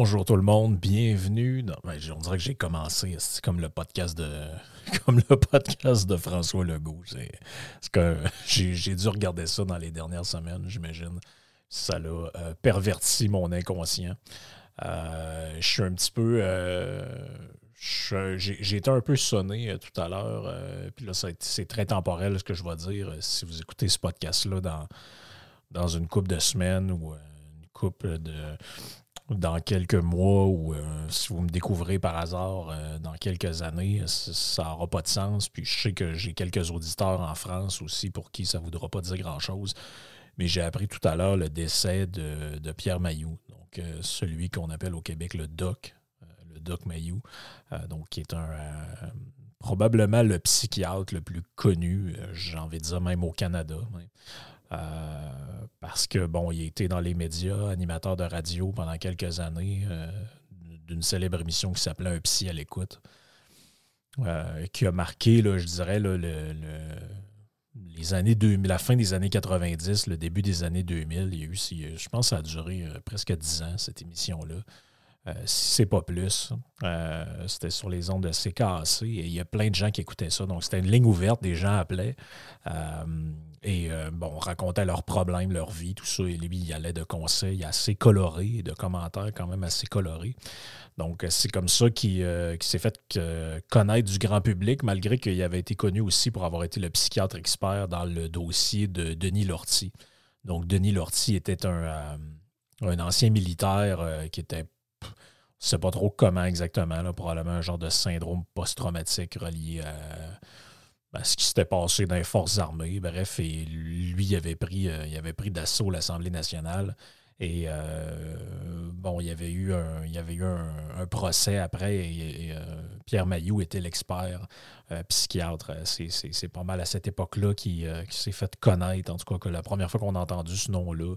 Bonjour tout le monde, bienvenue. dans- ben, on dirait que j'ai commencé, comme le podcast de comme le podcast François Legault. C'est que j'ai dû regarder ça dans les dernières semaines, j'imagine. Ça l'a euh, perverti mon inconscient. Euh, je suis un petit peu. euh, j'ai été un peu sonné tout à l'heure. c'est très temporel ce que je vais dire. Si vous écoutez ce podcast-là dans, dans une couple de semaines ou une couple de dans quelques mois ou euh, si vous me découvrez par hasard euh, dans quelques années, ça n'aura pas de sens. Puis je sais que j'ai quelques auditeurs en France aussi pour qui ça ne voudra pas dire grand-chose. Mais j'ai appris tout à l'heure le décès de, Pierre Mailloux, donc euh, celui qu'on appelle au Québec le Doc, le Doc Mailloux, donc qui est un probablement le psychiatre le plus connu, j'ai envie de dire même au Canada. Euh, parce que, bon, il a été dans les médias, animateur de radio pendant quelques années, euh, d'une célèbre émission qui s'appelait Un psy à l'écoute, euh, qui a marqué, je dirais, les années 2000, la fin des années 90, le début des années 2000. Il y a eu, je pense que ça a duré presque 10 ans, cette émission-là. Euh, si c'est pas plus. Euh, c'était sur les ondes de CKAC et il y a plein de gens qui écoutaient ça. Donc, c'était une ligne ouverte, des gens appelaient. Euh, et euh, bon, on racontait leurs problèmes, leur vie, tout ça. Et lui, il allait de conseils assez colorés, de commentaires quand même assez colorés. Donc, euh, c'est comme ça qu'il euh, s'est fait euh, connaître du grand public, malgré qu'il avait été connu aussi pour avoir été le psychiatre expert dans le dossier de Denis Lortie. Donc, Denis Lortie était un, euh, un ancien militaire euh, qui était ne sais pas trop comment exactement, là, probablement un genre de syndrome post-traumatique relié à, ce qui s'était passé dans les forces armées. Bref, et lui, il avait pris, euh, il avait pris d'assaut l'Assemblée nationale. Et euh, bon, il y avait eu un, il avait eu un, procès après et, euh, Pierre Mailloux était l'expert psychiatre. C'est- pas mal à cette époque-là qu'il euh, qu'il s'est fait connaître, en tout cas, que la première fois qu'on a entendu ce nom-là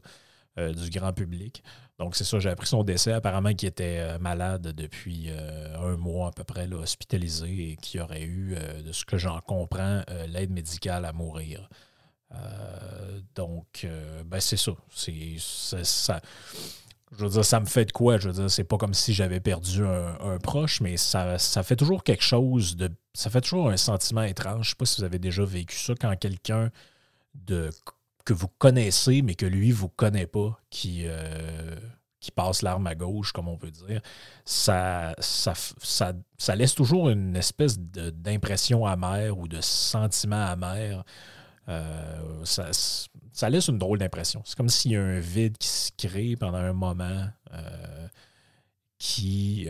du grand public. Donc, c'est ça, j'ai appris son décès. Apparemment qu'il était euh, malade depuis euh, un mois à peu près, hospitalisé, et qu'il aurait eu, euh, de ce que j'en comprends, l'aide médicale à mourir. Donc, ben, c'est ça. C'est ça. Je veux dire, ça me fait de quoi? Je veux dire, c'est pas comme si j'avais perdu un, proche, mais ça, ça fait toujours quelque chose de. Ça fait toujours un sentiment étrange. Je sais pas si vous avez déjà vécu ça quand quelqu'un de que vous connaissez, mais que lui vous connaît pas, qui, euh, qui passe l'arme à gauche, comme on peut dire, ça, ça, ça, ça laisse toujours une espèce d'impression amère ou de sentiment amer. Euh, ça, ça laisse une drôle d'impression. C'est comme s'il y a un vide qui se crée pendant un moment euh, qui.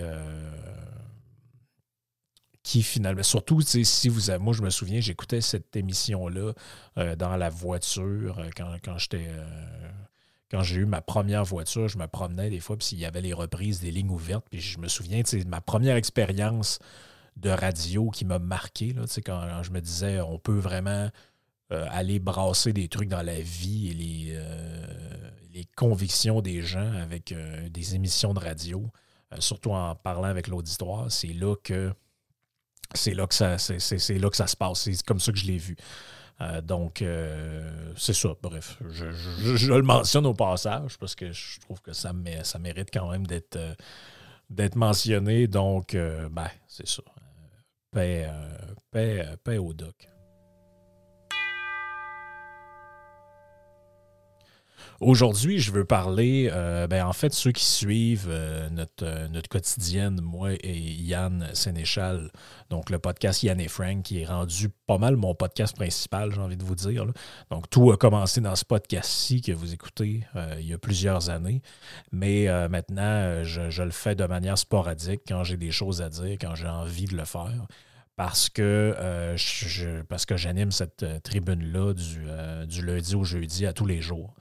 Qui finalement, surtout si vous avez, moi je me souviens, j'écoutais cette émission-là euh, dans la voiture euh, quand, quand j'étais euh, quand j'ai eu ma première voiture, je me promenais des fois, puis il y avait les reprises des lignes ouvertes, puis je me souviens, sais, ma première expérience de radio qui m'a marqué, là, sais, quand je me disais, on peut vraiment aller brasser des trucs dans la vie et les, les convictions des gens avec des émissions de radio, surtout en parlant avec l'auditoire, c'est là que c'est là que ça c'est, là ça se passe. C'est comme ça que je l'ai vu. donc, c'est ça. Bref, je, le mentionne au passage parce que je trouve que ça, ça mérite quand même d'être d'être mentionné. Donc, ben, c'est ça. Paix, paix, paix au doc. Aujourd'hui, je veux parler, euh, ben, en fait, ceux qui suivent euh, notre, euh, notre quotidienne, moi et Yann Sénéchal, donc le podcast Yann et Frank, qui est rendu pas mal mon podcast principal, j'ai envie de vous dire. Donc, tout a commencé dans ce podcast-ci que vous écoutez il y a plusieurs années. Mais maintenant, je, le fais de manière sporadique quand j'ai des choses à dire, quand j'ai envie de le faire parce que, parce que j'anime cette tribune-là du, du, lundi au jeudi à tous les jours.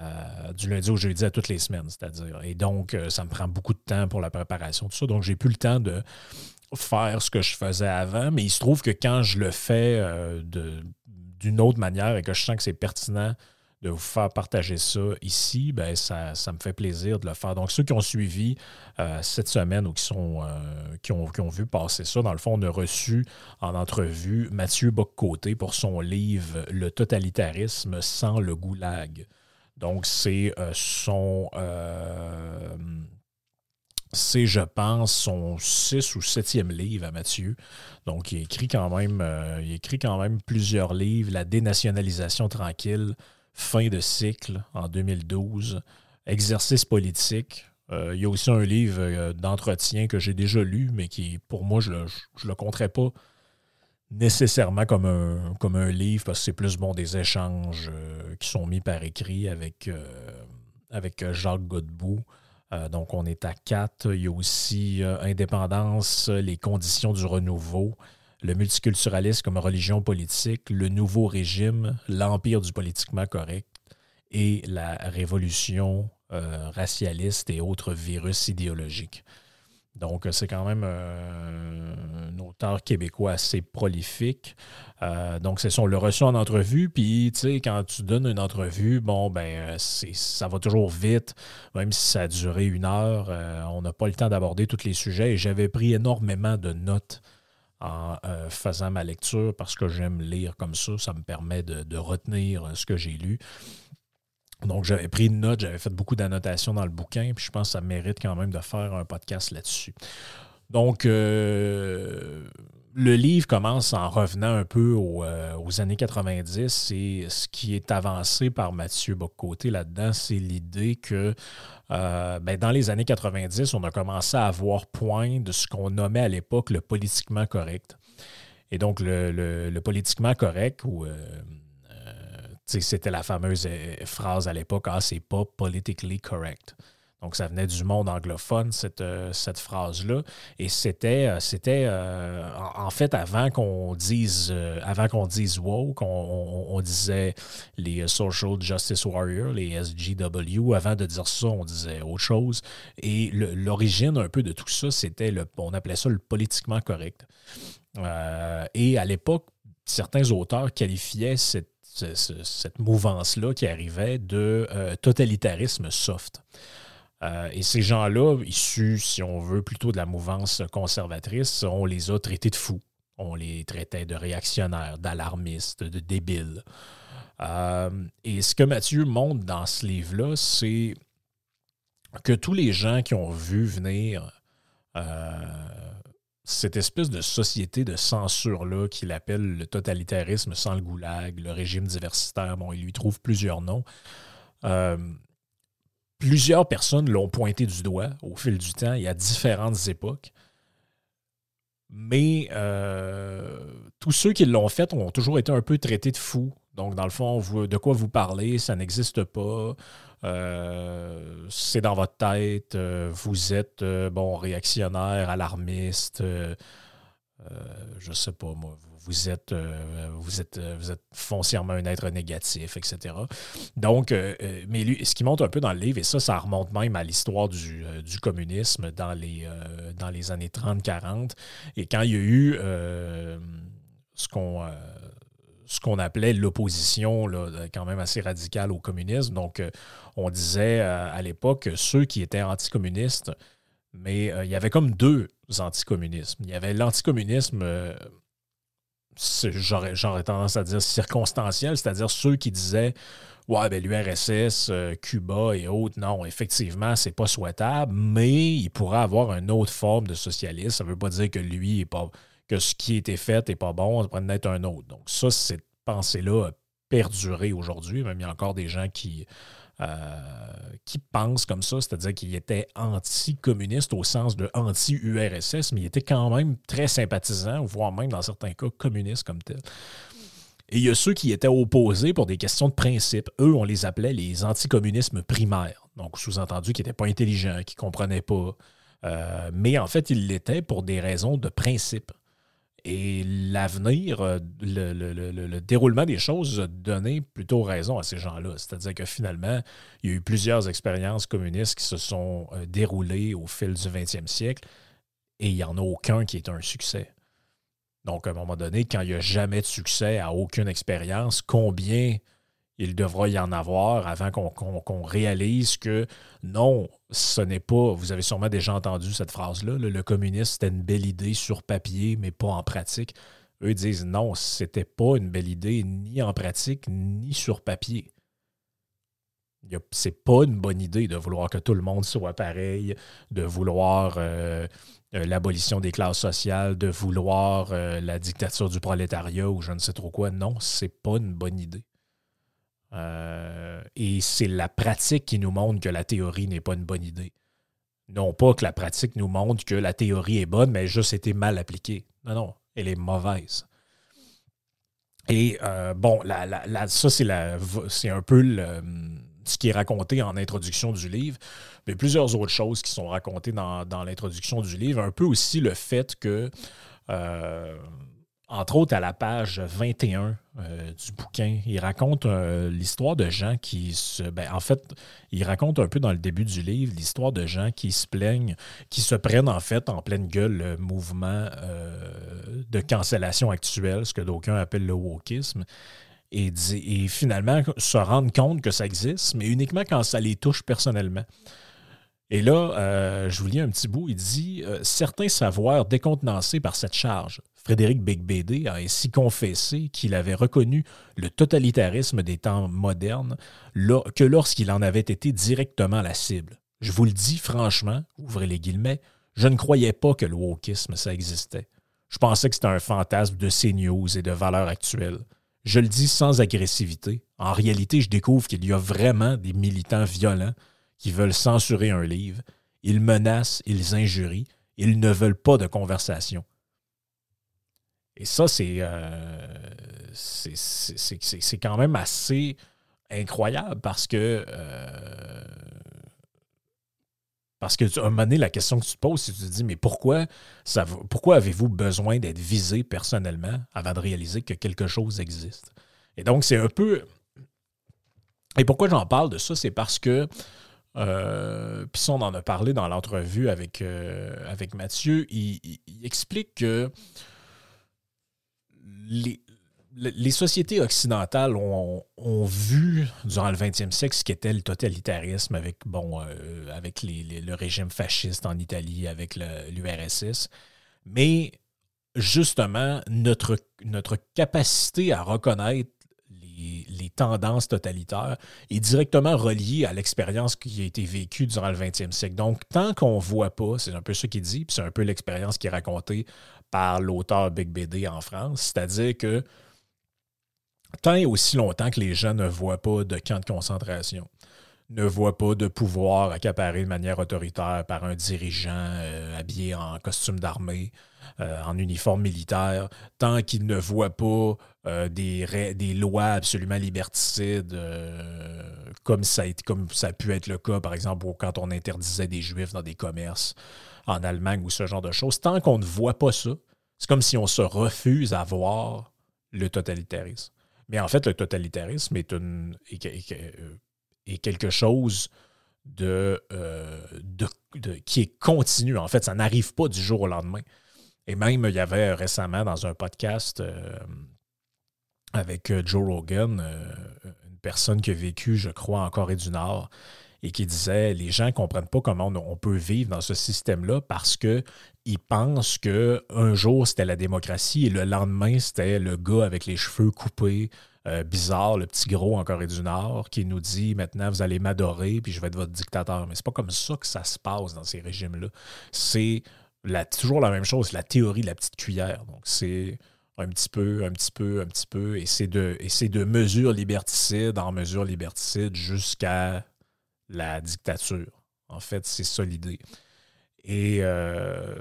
Euh, du lundi au jeudi à toutes les semaines, c'est-à-dire. Et donc, euh, ça me prend beaucoup de temps pour la préparation, tout ça. Donc, j'ai plus le temps de faire ce que je faisais avant, mais il se trouve que quand je le fais euh, d'une autre manière et que je sens que c'est pertinent de vous faire partager ça ici, ben ça, me fait plaisir de le faire. Donc, ceux qui ont suivi cette semaine ou qui, ont, qui, ont, vu passer ça, dans le fond, on a reçu en entrevue Mathieu Boccoté pour son livre Le totalitarisme sans le goulag. Donc, c'est euh, son. Euh, c'est, je pense, son six ou septième livre à Mathieu. Donc, il écrit quand même, euh, il écrit quand même plusieurs livres. La dénationalisation tranquille, fin de cycle en 2012, exercice politique. il y a aussi un livre d'entretien que j'ai déjà lu, mais qui, pour moi, je ne le compterais pas nécessairement comme un, comme un livre, parce que c'est plus bon des échanges euh, qui sont mis par écrit avec, euh, avec euh, Jacques Godbout. donc, on est à quatre. Il y a aussi Indépendance, les conditions du renouveau, le multiculturalisme comme religion politique, le nouveau régime, l'empire du politiquement correct et la révolution racialiste et autres virus idéologiques. Donc, c'est quand même euh, un auteur québécois assez prolifique. Euh, donc, c'est son le reçu en entrevue. Puis, tu sais, quand tu donnes une entrevue, bon, ben, ça va toujours vite, même si ça a duré une heure. Euh, on n'a pas le temps d'aborder tous les sujets. Et j'avais pris énormément de notes en faisant ma lecture parce que j'aime lire comme ça. Ça me permet de retenir ce que j'ai lu. Donc, j'avais pris une note, j'avais fait beaucoup d'annotations dans le bouquin, puis je pense que ça mérite quand même de faire un podcast là-dessus. Donc, euh, le livre commence en revenant un peu euh, aux, années 90 et ce qui est avancé par Mathieu Boccoté là-dedans, c'est l'idée que euh, ben, dans les années 90, on a commencé à avoir point de ce qu'on nommait à l'époque le politiquement correct. Et donc, le, politiquement correct, ou c'était la fameuse euh, phrase à l'époque Ah, c'est pas politically correct. Donc, ça venait du monde anglophone, cette, euh, cette phrase-là. Et c'était, euh, c'était en, fait, avant qu'on dise, avant qu'on dise woke, on, disait les Social Justice Warriors, les SGW. Avant de dire ça, on disait autre chose. Et l'origine un peu de tout ça, c'était, le, on appelait ça le politiquement correct. et à l'époque, certains auteurs qualifiaient cette cette mouvance-là qui arrivait de euh, totalitarisme soft. Euh, et ces gens-là, issus, si on veut, plutôt de la mouvance conservatrice, on les a traités de fous. On les traitait de réactionnaires, d'alarmistes, de débiles. Euh, et ce que Mathieu montre dans ce livre-là, c'est que tous les gens qui ont vu venir cette espèce de société de censure-là qu'il appelle le totalitarisme sans le goulag, le régime diversitaire, bon, il lui trouve plusieurs noms. Euh, plusieurs personnes l'ont pointé du doigt au fil du temps et à différentes époques. Mais euh, tous ceux qui l'ont fait ont toujours été un peu traités de fous. Donc, dans le fond, de quoi vous parlez, ça n'existe pas. Euh, c'est dans votre tête, euh, vous êtes euh, bon réactionnaire, alarmiste, je sais pas moi, vous êtes, vous êtes, vous êtes foncièrement un être négatif, etc. Donc, mais lui, ce qui monte un peu dans le livre, et ça, ça remonte même à l'histoire du, communisme dans les, dans les années 30-40, et quand il y a eu ce qu'on ce qu'on appelait l'opposition, quand même assez radicale au communisme. Donc, euh, on disait euh, à l'époque ceux qui étaient anticommunistes, mais euh, il y avait comme deux anticommunismes. Il y avait l'anticommunisme j'aurais, tendance à dire circonstanciel, c'est-à-dire ceux qui disaient Ouais, ben l'URSS, Cuba et autres, non, effectivement, c'est pas souhaitable, mais il pourrait avoir une autre forme de socialisme. Ça ne veut pas dire que lui est pas que ce qui a été fait n'est pas bon, ça pourrait en être un autre. Donc, ça, cette pensée-là a perduré aujourd'hui. Même il y a encore des gens qui, euh, qui pensent comme ça, c'est-à-dire qu'il était anti-communiste au sens de anti-URSS, mais il était quand même très sympathisant, voire même dans certains cas communiste comme tel. Et il y a ceux qui étaient opposés pour des questions de principe. Eux, on les appelait les anticommunismes primaires. Donc, sous-entendu, qui n'étaient pas intelligents, qui ne comprenaient pas. Euh, mais en fait, ils l'étaient pour des raisons de principe. Et l'avenir, euh, le, déroulement des choses a donné plutôt raison à ces gens-là. C'est-à-dire que finalement, il y a eu plusieurs expériences communistes qui se sont euh, déroulées au fil du 20e siècle et il n'y en a aucun qui est un succès. Donc, à un moment donné, quand il n'y a jamais de succès à aucune expérience, combien il devra y en avoir avant qu'on réalise que non, ce n'est pas, vous avez sûrement déjà entendu cette phrase-là, le, communisme, c'était une belle idée sur papier, mais pas en pratique. Eux disent non, c'était pas une belle idée ni en pratique, ni sur papier. C'est pas une bonne idée de vouloir que tout le monde soit pareil, de vouloir euh, euh, l'abolition des classes sociales, de vouloir euh, la dictature du prolétariat ou je ne sais trop quoi. Non, c'est pas une bonne idée. Euh, et c'est la pratique qui nous montre que la théorie n'est pas une bonne idée. Non pas que la pratique nous montre que la théorie est bonne, mais juste été mal appliquée. Non, non, elle est mauvaise. Et euh, bon, ça, c'est un peu ce qui est raconté en introduction du livre, mais plusieurs autres choses qui sont racontées dans, l'introduction du livre. Un peu aussi le fait que euh, entre autres à la page 21 euh, du bouquin, il raconte euh, l'histoire de gens qui se. Ben, en fait, il raconte un peu dans le début du livre l'histoire de gens qui se plaignent, qui se prennent en fait en pleine gueule le mouvement euh, de cancellation actuel, ce que d'aucuns appellent le wokisme. Et, et finalement se rendre compte que ça existe, mais uniquement quand ça les touche personnellement. Et là, je vous lis un petit bout, il dit Certains savoirs décontenancés par cette charge Frédéric Beigbeder a ainsi confessé qu'il avait reconnu le totalitarisme des temps modernes que lorsqu'il en avait été directement la cible. Je vous le dis franchement, ouvrez les guillemets, je ne croyais pas que le wokisme, ça existait. Je pensais que c'était un fantasme de CNews et de valeurs actuelles. Je le dis sans agressivité. En réalité, je découvre qu'il y a vraiment des militants violents qui veulent censurer un livre. Ils menacent, ils injurient, ils ne veulent pas de conversation. Et ça, euh, c'est c'est quand même assez incroyable parce que euh, parce que à un moment donné, la question que tu te poses, c'est tu te dis, mais pourquoi, ça, pourquoi avez-vous besoin d'être visé personnellement avant de réaliser que quelque chose existe? Et donc, c'est un peu. Et pourquoi j'en parle de ça? C'est parce que. Euh, puis on en a parlé dans l'entrevue avec, avec Mathieu. il, explique que les, sociétés occidentales ont, vu durant le 20e siècle ce qu'était le totalitarisme avec, bon, euh, avec le régime fasciste en Italie, avec l'URSS. Mais justement, notre, notre capacité à reconnaître les, tendances totalitaires est directement reliée à l'expérience qui a été vécue durant le 20e siècle. Donc, tant qu'on ne voit pas, c'est un peu ce qu'il dit, puis c'est un peu l'expérience qui est racontée par l'auteur Big BD en France. C'est-à-dire que tant et aussi longtemps que les gens ne voient pas de camp de concentration, ne voient pas de pouvoir accaparé de manière autoritaire par un dirigeant euh, habillé en costume d'armée, euh, en uniforme militaire, tant qu'ils ne voient pas euh, des, des, lois absolument liberticides, comme, ça a comme ça a pu être le cas, par exemple, quand on interdisait des juifs dans des commerces, en Allemagne ou ce genre de choses, tant qu'on ne voit pas ça, c'est comme si on se refuse à voir le totalitarisme. Mais en fait, le totalitarisme est, une, est, quelque chose de, euh, de, qui est continu. En fait, ça n'arrive pas du jour au lendemain. Et même, il y avait récemment dans un podcast euh, avec Joe Rogan, euh, une personne qui a vécu, je crois, en Corée du Nord et qui disait les gens ne comprennent pas comment on, peut vivre dans ce système-là parce qu'ils pensent qu'un jour c'était la démocratie et le lendemain c'était le gars avec les cheveux coupés, euh, bizarre, le petit gros en Corée du Nord, qui nous dit maintenant vous allez m'adorer puis je vais être votre dictateur. Mais c'est pas comme ça que ça se passe dans ces régimes-là. C'est toujours la même chose, la théorie de la petite cuillère. Donc c'est un petit peu, un petit peu, un petit peu, et c'est de, de mesures liberticides en mesures liberticides jusqu'à la dictature. En fait, c'est ça l'idée. Et, euh,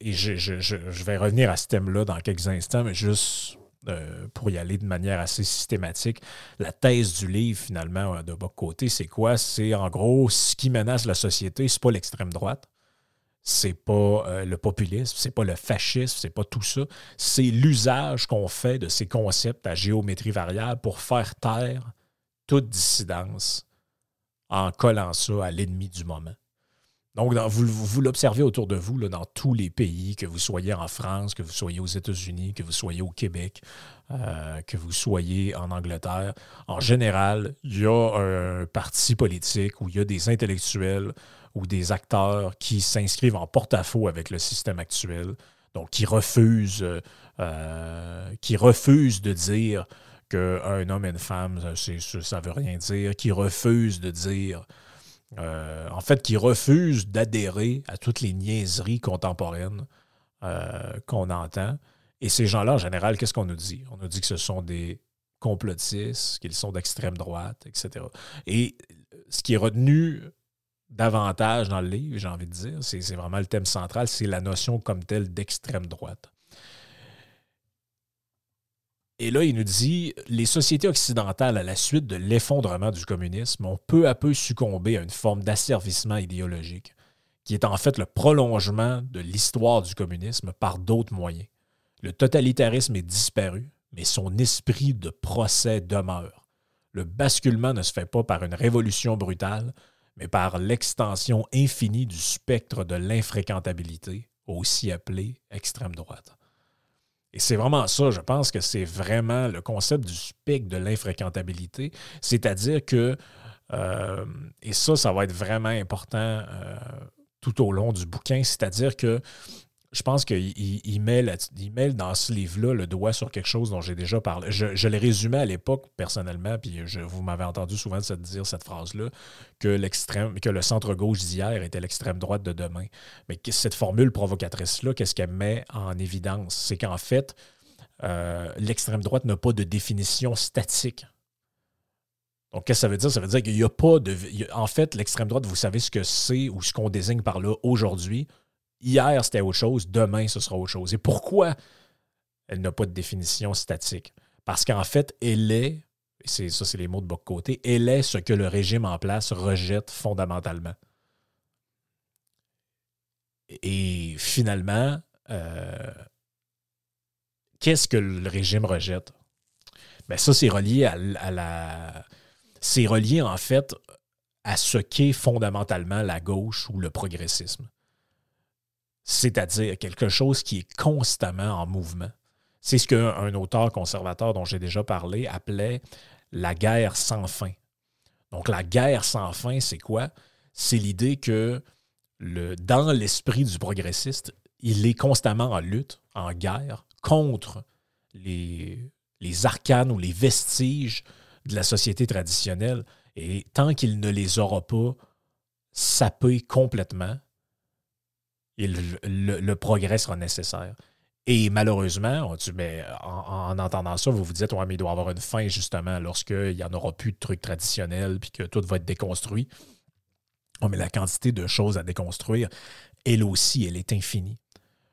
et je, vais revenir à ce thème-là dans quelques instants, mais juste euh, pour y aller de manière assez systématique, la thèse du livre, finalement, de bas côté, c'est quoi? C'est en gros, ce qui menace la société, c'est pas l'extrême droite, c'est pas euh, le populisme, c'est pas le fascisme, c'est pas tout ça. C'est l'usage qu'on fait de ces concepts à géométrie variable pour faire taire toute dissidence en collant ça à l'ennemi du moment. Donc, vous, l'observez autour de vous, là, dans tous les pays, que vous soyez en France, que vous soyez aux États-Unis, que vous soyez au Québec, euh, que vous soyez en Angleterre. En général, il y a un parti politique où il y a des intellectuels ou des acteurs qui s'inscrivent en porte-à-faux avec le système actuel, donc qui refusent, euh, qui refusent de dire qu'un homme et une femme, ça ne veut rien dire, qui refusent de dire, euh, en fait, qui refusent d'adhérer à toutes les niaiseries contemporaines euh, qu'on entend. Et ces gens-là, en général, qu'est-ce qu'on nous dit? On nous dit que ce sont des complotistes, qu'ils sont d'extrême droite, etc. Et ce qui est retenu davantage dans le livre, j'ai envie de dire, c'est vraiment le thème central, c'est la notion comme telle d'extrême droite. Et là, il nous dit les sociétés occidentales, à la suite de l'effondrement du communisme, ont peu à peu succombé à une forme d'asservissement idéologique, qui est en fait le prolongement de l'histoire du communisme par d'autres moyens. Le totalitarisme est disparu, mais son esprit de procès demeure. Le basculement ne se fait pas par une révolution brutale, mais par l'extension infinie du spectre de l'infréquentabilité, aussi appelé extrême droite. Et c'est vraiment ça, je pense que c'est vraiment le concept du spectre de l'infréquentabilité, c'est-à-dire que, euh, et ça, ça va être vraiment important euh, tout au long du bouquin, c'est-à-dire que je pense qu'il il met, dans ce livre-là le doigt sur quelque chose dont j'ai déjà parlé. Je, l'ai résumé à l'époque personnellement, puis je, vous m'avez entendu souvent dire cette phrase-là, que l'extrême, que le centre-gauche d'hier était l'extrême droite de demain. Mais cette formule provocatrice-là, qu'est-ce qu'elle met en évidence? C'est qu'en fait, euh, l'extrême droite n'a pas de définition statique. Donc, qu'est-ce que ça veut dire? Ça veut dire qu'il n'y a pas de. en fait, l'extrême droite, vous savez ce que c'est ou ce qu'on désigne par là aujourd'hui. Hier, c'était autre chose, demain, ce sera autre chose. Et pourquoi elle n'a pas de définition statique? Parce qu'en fait, elle est, ça c'est les mots de bas côté, elle est ce que le régime en place rejette fondamentalement. Et finalement, euh, qu'est-ce que le régime rejette? Ben ça, c'est relié à la. C'est relié en fait à ce qu'est fondamentalement la gauche ou le progressisme c'est-à-dire quelque chose qui est constamment en mouvement. C'est ce qu'un auteur conservateur dont j'ai déjà parlé appelait la guerre sans fin. Donc la guerre sans fin, c'est quoi? C'est l'idée que dans l'esprit du progressiste, il est constamment en lutte, en guerre, contre les, les arcanes ou les vestiges de la société traditionnelle. Et tant qu'il ne les aura pas sapés complètement, le, progrès sera nécessaire. Et malheureusement, on mais en, entendant ça, vous vous dites, ouais, mais il doit y avoir une fin justement lorsqu'il n'y en aura plus de trucs traditionnels puis que tout va être déconstruit. mais la quantité de choses à déconstruire, elle aussi, elle est infinie.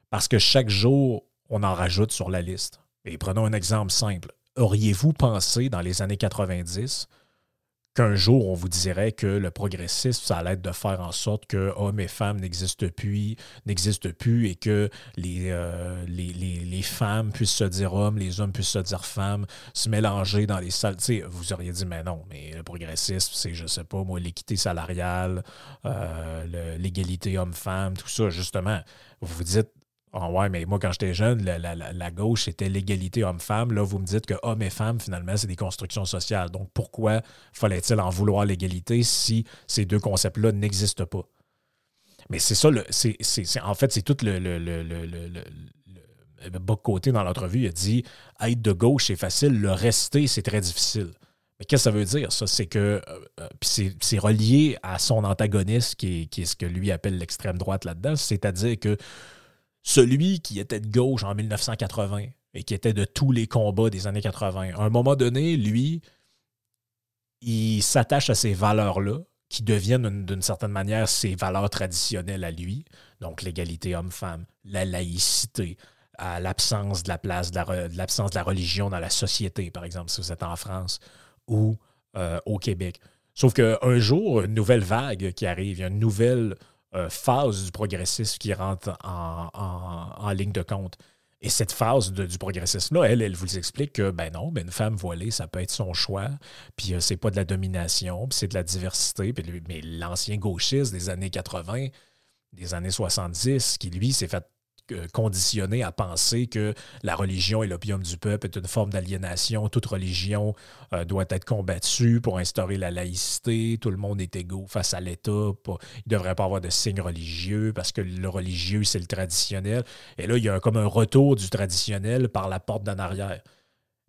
Parce que chaque jour, on en rajoute sur la liste. Et prenons un exemple simple. Auriez-vous pensé dans les années 90 qu'un jour, on vous dirait que le progressisme, ça allait être de faire en sorte que hommes et femmes n'existent plus, n'existent plus et que euh, les, les, femmes puissent se dire hommes, les hommes puissent se dire femmes, se mélanger dans les salles. vous auriez dit, mais non, mais le progressisme, c'est, je sais pas, moi, l'équité salariale, euh, l'égalité homme-femme, tout ça, justement. Vous vous dites, Ah ouais, mais moi, quand j'étais jeune, la, gauche, c'était l'égalité homme-femme. Là, vous me dites que hommes et femmes, finalement, c'est des constructions sociales. Donc, pourquoi fallait-il en vouloir l'égalité si ces deux concepts-là n'existent pas? Mais c'est ça, le, c'est, en fait, c'est tout le, le, le, le, bas côté dans l'entrevue. Il a dit être de gauche, c'est facile, le rester, c'est très difficile. Mais qu'est-ce que ça veut dire, ça? C'est que. euh, euh, c'est relié à son antagoniste, qui est, qui est ce que lui appelle l'extrême droite là-dedans. C'est-à-dire que celui qui était de gauche en 1980 et qui était de tous les combats des années 80, à un moment donné, lui, il s'attache à ces valeurs-là qui deviennent une- d'une certaine manière ses valeurs traditionnelles à lui, donc l'égalité homme-femme, la laïcité, l'absence de la place de la re- de l'absence de la religion dans la société, par exemple, si vous êtes en France ou euh, au Québec. Sauf qu'un jour, une nouvelle vague qui arrive, une nouvelle euh, phase du progressisme qui rentre en, en- ligne de compte. Et cette phase du progressisme-là, elle, elle vous explique que, ben non, une femme voilée, ça peut être son choix, puis euh, c'est pas de la domination, puis c'est de la diversité. Puis mais l'ancien gauchiste des années 80, des années 70, qui lui s'est fait euh, conditionner à penser que la religion et l'opium du peuple est une forme d'aliénation. Toute religion euh, doit être combattue pour instaurer la laïcité. Tout le monde est égaux face à l'État. Il ne devrait pas avoir de signes religieux parce que le religieux, c'est le traditionnel. Et là, il y a comme un retour du traditionnel par la porte d'en arrière.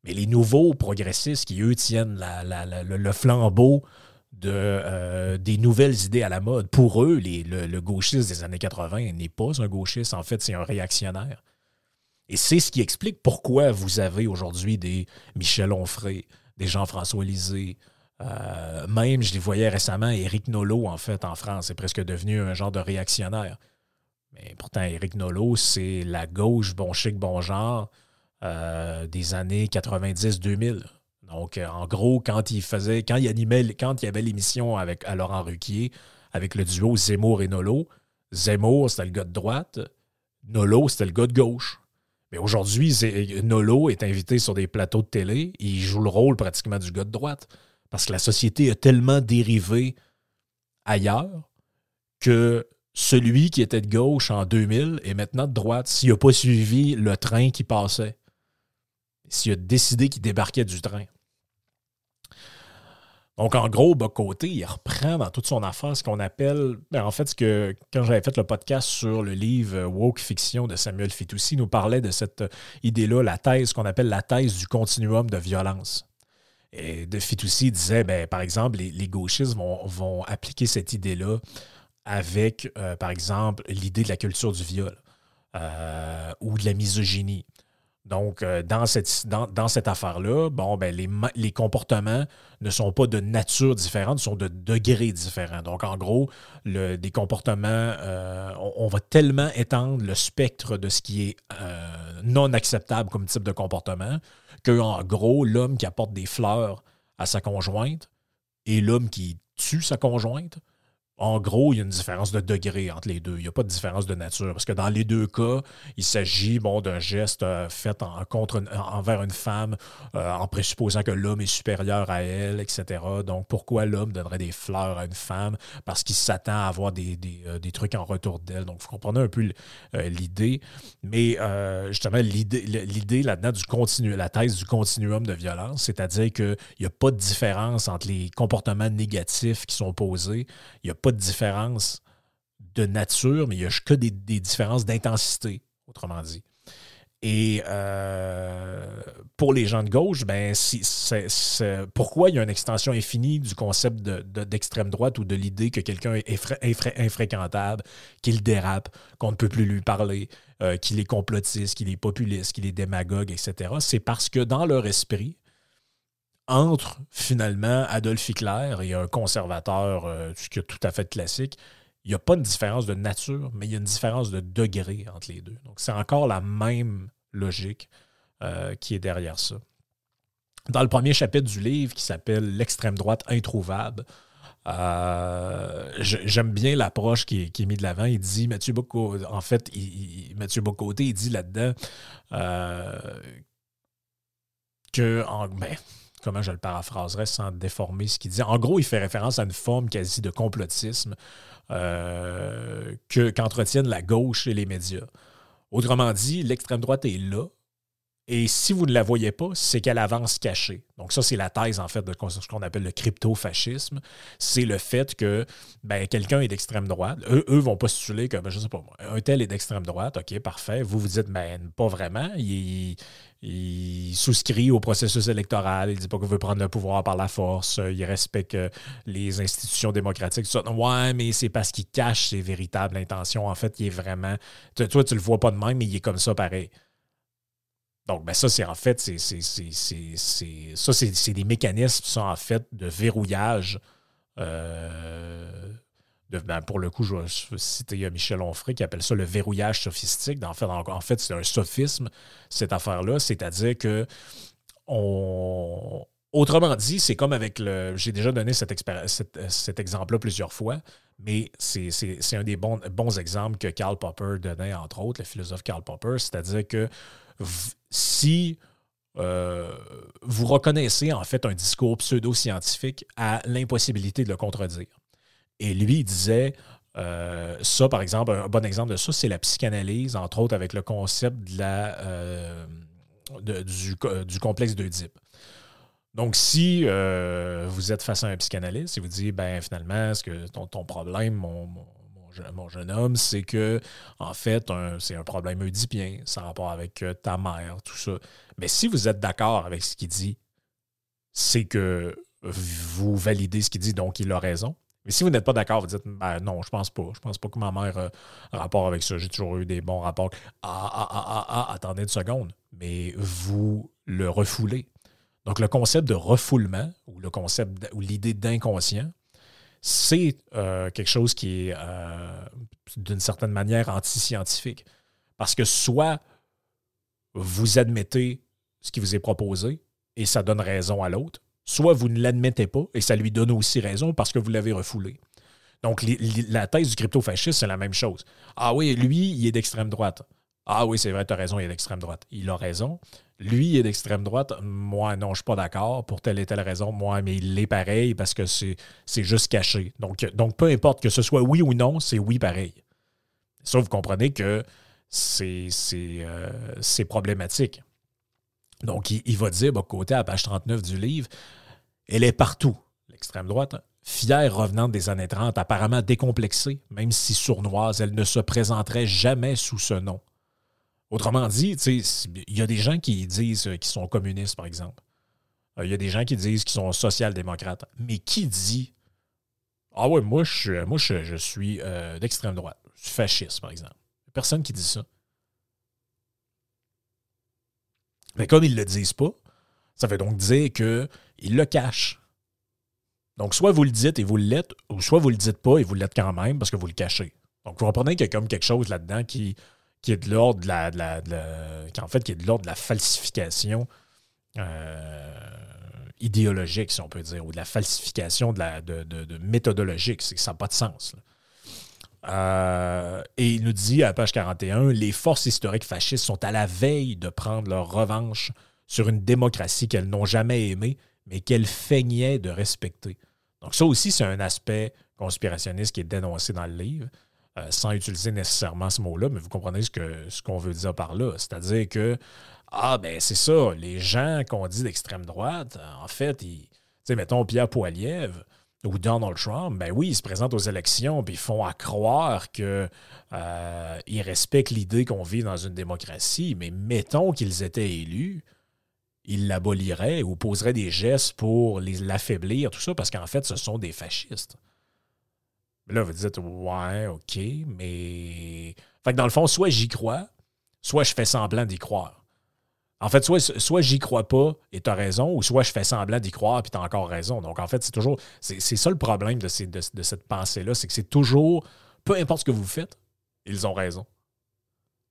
Mais les nouveaux progressistes qui, eux, tiennent le flambeau euh, des nouvelles idées à la mode. Pour eux, les- le, le gauchiste des années 80 n'est pas un gauchiste, en fait, c'est un réactionnaire. Et c'est ce qui explique pourquoi vous avez aujourd'hui des Michel Onfray, des Jean-François Lisée, euh, même, je les voyais récemment, Éric Nolot, en fait, en France, est presque devenu un genre de réactionnaire. Mais pourtant, Éric Nolot, c'est la gauche, bon chic, bon genre, euh, des années 90-2000. Donc, euh, en gros, quand il faisait, quand il animait, quand il y avait l'émission avec à Laurent Ruquier, avec le duo Zemmour et Nolo, Zemmour, c'était le gars de droite, Nolo, c'était le gars de gauche. Mais aujourd'hui, Nolo est invité sur des plateaux de télé, et il joue le rôle pratiquement du gars de droite. Parce que la société a tellement dérivé ailleurs que celui qui était de gauche en 2000 est maintenant de droite s'il n'a pas suivi le train qui passait. S'il a décidé qu'il débarquait du train. Donc, en gros, bas côté, il reprend dans toute son affaire ce qu'on appelle. ben, en fait, ce que quand j'avais fait le podcast sur le livre euh, Woke Fiction de Samuel Fitoussi, nous parlait de cette euh, idée-là, la thèse qu'on appelle la thèse du continuum de violence. Et de Fitoussi disait, ben, par exemple, les, gauchistes vont, appliquer cette idée-là avec, euh, par exemple, l'idée de la culture du viol ou de la misogynie. Donc, euh, dans cette, affaire-là, bon, ben, les, comportements ne sont pas de nature différente, sont de degrés différents. Donc, en gros, le- des comportements, euh, on, on va tellement étendre le spectre de ce qui est euh, non acceptable comme type de comportement que, en gros, l'homme qui apporte des fleurs à sa conjointe et l'homme qui tue sa conjointe, en gros, il y a une différence de degré entre les deux. Il n'y a pas de différence de nature. Parce que dans les deux cas, il s'agit bon, d'un geste euh, fait envers une femme euh, en présupposant que l'homme est supérieur à elle, etc. Donc, pourquoi l'homme donnerait des fleurs à une femme? Parce qu'il s'attend à avoir des, des, euh, trucs en retour d'elle. Donc, vous comprenez un peu l'idée. Mais justement, l'idée là-dedans du la thèse du continuum de violence, c'est-à-dire qu'il n'y a pas de différence entre les comportements négatifs qui sont posés. Il n'y a pas de différence de nature, mais il n'y a que des, différences d'intensité, autrement dit. Et euh, pour les gens de gauche, ben, si- pourquoi il y a une extension infinie du concept de- de- d'extrême droite ou de l'idée que quelqu'un est infré- infré- infréquentable, qu'il dérape, qu'on ne peut plus lui parler, euh, qu'il est complotiste, qu'il est populiste, qu'il est démagogue, etc. C'est parce que dans leur esprit, entre finalement Adolf Hitler et un conservateur, euh, ce qui est tout à fait classique, il n'y a pas une différence de nature, mais il y a une différence de degré entre les deux. Donc, c'est encore la même logique euh, qui est derrière ça. Dans le premier chapitre du livre qui s'appelle L'extrême droite introuvable, euh, j'aime bien l'approche qui, est- mise de l'avant. Il dit, Mathieu Bocoté, en fait, il, Mathieu Bocoté, il dit là-dedans que, en, ben, comment je le paraphraserais sans déformer ce qu'il dit. En gros, il fait référence à une forme quasi de complotisme euh, que- qu'entretiennent la gauche et les médias. Autrement dit, l'extrême droite est là. Et si vous ne la voyez pas, c'est qu'elle avance cachée. Donc, ça, c'est la thèse, en fait, de ce qu'on appelle le crypto-fascisme. C'est le fait que ben, quelqu'un est d'extrême droite. Eux, eux vont postuler que, ben, je sais pas moi, un tel est d'extrême droite. OK, parfait. Vous vous dites, ben, pas vraiment. Il souscrit au processus électoral. Il dit pas qu'il veut prendre le pouvoir par la force. Il respecte les institutions démocratiques. Ouais, mais c'est parce qu'il cache ses véritables intentions. En fait, il est vraiment. Toi, tu le vois pas de même, mais il est comme ça pareil. Donc, ben ça, c'est en fait, c'est, ça, c'est, des mécanismes, ça, en fait, de verrouillage. Euh, ben, pour le coup, je vais citer Michel Onfray qui appelle ça le verrouillage sophistique. En fait, c'est un sophisme, cette affaire-là. C'est-à-dire que Autrement dit, c'est comme avec le. J'ai déjà donné cet, exemple-là plusieurs fois, mais c'est un des bons, bons exemples que Karl Popper donnait, entre autres, le philosophe Karl Popper. C'est-à-dire que si euh, vous reconnaissez en fait un discours pseudo-scientifique à l'impossibilité de le contredire. Et lui, il disait, euh, ça par exemple, un bon exemple de ça, c'est la psychanalyse, entre autres avec le concept de la, euh, du, du, complexe d'Oedipe. Donc, si vous êtes face à un psychanalyste et vous dites, ben finalement, est-ce que ton, ton problème, mon mon jeune homme, c'est que, en fait, c'est un problème oedipien, ça rapport avec euh, ta mère, tout ça. Mais si vous êtes d'accord avec ce qu'il dit, c'est que vous validez ce qu'il dit, donc il a raison. Mais si vous n'êtes pas d'accord, vous dites ben non, je pense pas. Je pense pas que ma mère a un rapport avec ça. J'ai toujours eu des bons rapports. Ah, ah, ah, ah, ah, attendez une seconde. Mais vous le refoulez. Donc, le concept de refoulement ou le concept ou l'idée d'inconscient, c'est euh, quelque chose qui est euh, d'une certaine manière anti-scientifique. Parce que soit vous admettez ce qui vous est proposé et ça donne raison à l'autre, soit vous ne l'admettez pas et ça lui donne aussi raison parce que vous l'avez refoulé. Donc, la thèse du crypto-fascisme, c'est la même chose. Ah oui, lui, il est d'extrême droite. Ah oui, c'est vrai, tu as raison, il est d'extrême droite. Il a raison. Lui, il est d'extrême droite. Moi, non, je ne suis pas d'accord pour telle et telle raison. Moi, mais il l'est pareil parce que c'est juste caché. Donc, donc, peu importe que ce soit oui ou non, c'est oui pareil. Ça, vous comprenez que c'est euh, problématique. Donc, il, va dire, bah, côté à page 39 du livre, elle est partout, l'extrême droite, fière revenante des années 30, apparemment décomplexée, même si sournoise, elle ne se présenterait jamais sous ce nom. Autrement dit, il y a des gens qui disent qu'ils sont communistes, par exemple. Euh, il y a des gens qui disent qu'ils sont social-démocrates. Mais qui dit Ah ouais, moi, je, je, suis euh, d'extrême droite. Je suis fasciste, par exemple. Personne qui dit ça. Mais comme ils ne le disent pas, ça veut donc dire qu'ils le cachent. Donc, soit vous le dites et vous l'êtes, ou soit vous le dites pas et vous l'êtes quand même parce que vous le cachez. Donc, vous comprenez qu'il y a comme quelque chose là-dedans qui est de l'ordre de la, en fait, qui est de l'ordre de la falsification euh, idéologique, si on peut dire, ou de la falsification de, la, de, de, méthodologique. C'est ça n'a pas de sens. Euh, et il nous dit à page 41, les forces historiques fascistes sont à la veille de prendre leur revanche sur une démocratie qu'elles n'ont jamais aimée, mais qu'elles feignaient de respecter. Donc ça aussi, c'est un aspect conspirationniste qui est dénoncé dans le livre. Euh, sans utiliser nécessairement ce mot-là, mais vous comprenez ce qu'on ce qu'on veut dire par là. C'est-à-dire que, ah, ben c'est ça, les gens qu'on dit d'extrême droite, en fait, ils, mettons Pierre Poilievre ou Donald Trump, ben oui, ils se présentent aux élections puis ils font à croire qu'ils euh, respectent l'idée qu'on vit dans une démocratie, mais mettons qu'ils étaient élus, ils l'aboliraient ou poseraient des gestes pour l'affaiblir, tout ça, parce qu'en fait, ce sont des fascistes. Là, vous dites, ouais, OK, mais. Fait que dans le fond, soit j'y crois, soit je fais semblant d'y croire. En fait, soit, soit j'y crois pas et tu as raison, ou soit je fais semblant d'y croire et tu as encore raison. Donc, en fait, c'est toujours. C'est ça le problème de, de, cette pensée-là, c'est que c'est toujours. Peu importe ce que vous faites, ils ont raison.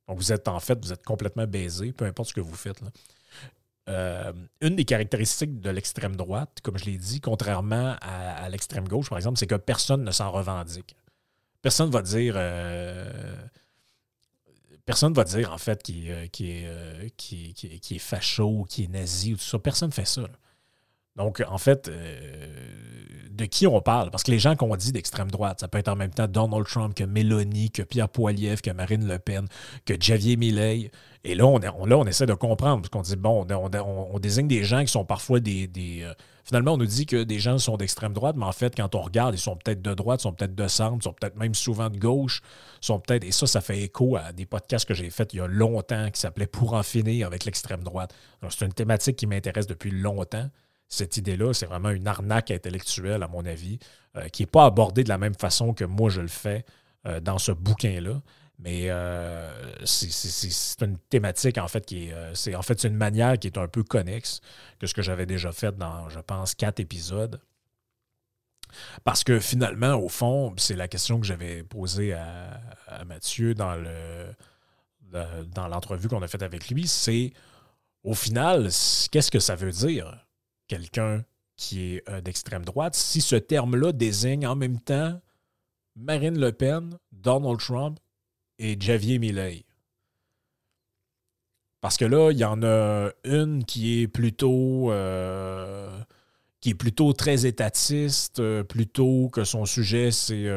Donc, vous êtes en fait, vous êtes complètement baisé, peu importe ce que vous faites. Là. Euh, une des caractéristiques de l'extrême droite, comme je l'ai dit, contrairement à, l'extrême gauche, par exemple, c'est que personne ne s'en revendique. Personne ne va dire. Euh, personne va dire, en fait, qui, euh, est, qui, qui, est facho, qui est nazi ou tout ça. Personne ne fait ça. Donc, en fait, de qui on parle? Parce que les gens qu'on dit d'extrême droite, ça peut être en même temps Donald Trump, que Mélanie, que Pierre Poilievre, que Marine Le Pen, que Javier Milei. Et là, on, essaie de comprendre, parce qu'on dit, bon, on, désigne des gens qui sont parfois des... Finalement, on nous dit que des gens sont d'extrême droite, mais en fait, quand on regarde, ils sont peut-être de droite, ils sont peut-être de centre, ils sont peut-être même souvent de gauche, sont peut-être. Et ça, ça fait écho à des podcasts que j'ai faits il y a longtemps qui s'appelaient Pour en finir avec l'extrême droite. C'est une thématique qui m'intéresse depuis longtemps. Cette idée-là, c'est vraiment une arnaque intellectuelle, à mon avis, euh, qui n'est pas abordée de la même façon que moi je le fais euh, dans ce bouquin-là. Mais euh, c'est une thématique, en fait, qui est. C'est en fait une manière qui est un peu connexe que ce que j'avais déjà fait dans, je pense, quatre épisodes. Parce que finalement, au fond, c'est la question que j'avais posée à, Mathieu dans le dans l'entrevue qu'on a faite avec lui, c'est au final, qu'est-ce que ça veut dire? Quelqu'un qui est euh, d'extrême droite si ce terme-là désigne en même temps Marine Le Pen, Donald Trump et Javier Milei. Parce que là, il y en a une qui est plutôt euh, qui est plutôt très étatiste, euh, plutôt que son sujet, c'est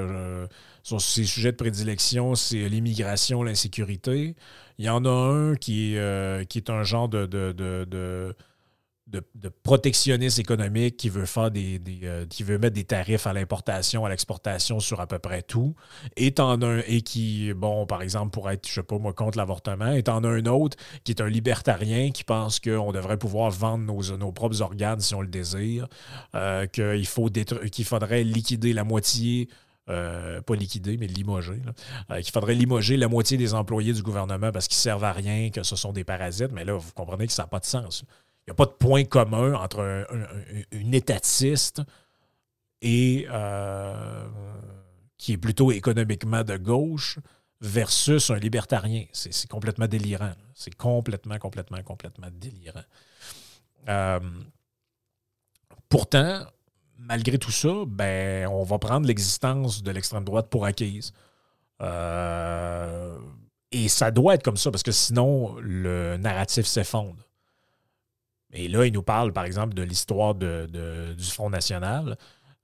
son, ses sujets de prédilection, c'est l'immigration, l'insécurité. Il y en a un qui, qui est un genre de, protectionniste économique qui veut faire des, euh, qui veut mettre des tarifs à l'importation, à l'exportation sur à peu près tout, et un et qui, bon, par exemple, pour être, je sais pas moi, contre l'avortement, et en un autre qui est un libertarien qui pense qu'on devrait pouvoir vendre nos, nos, propres organes si on le désire, euh, qu'il faut qu'il faudrait liquider la moitié euh, pas liquider, mais limoger, qu'il faudrait limoger la moitié des employés du gouvernement parce qu'ils servent à rien, que ce sont des parasites. Mais là, vous comprenez que ça n'a pas de sens. Il n'y a pas de point commun entre un, une étatiste et euh, qui est plutôt économiquement de gauche versus un libertarien. C'est complètement délirant. C'est complètement, complètement, complètement délirant. Euh, pourtant, malgré tout ça, ben, on va prendre l'existence de l'extrême droite pour acquise. Euh, et ça doit être comme ça, parce que sinon, le narratif s'effondre. Et là, il nous parle, par exemple, de l'histoire du Front National.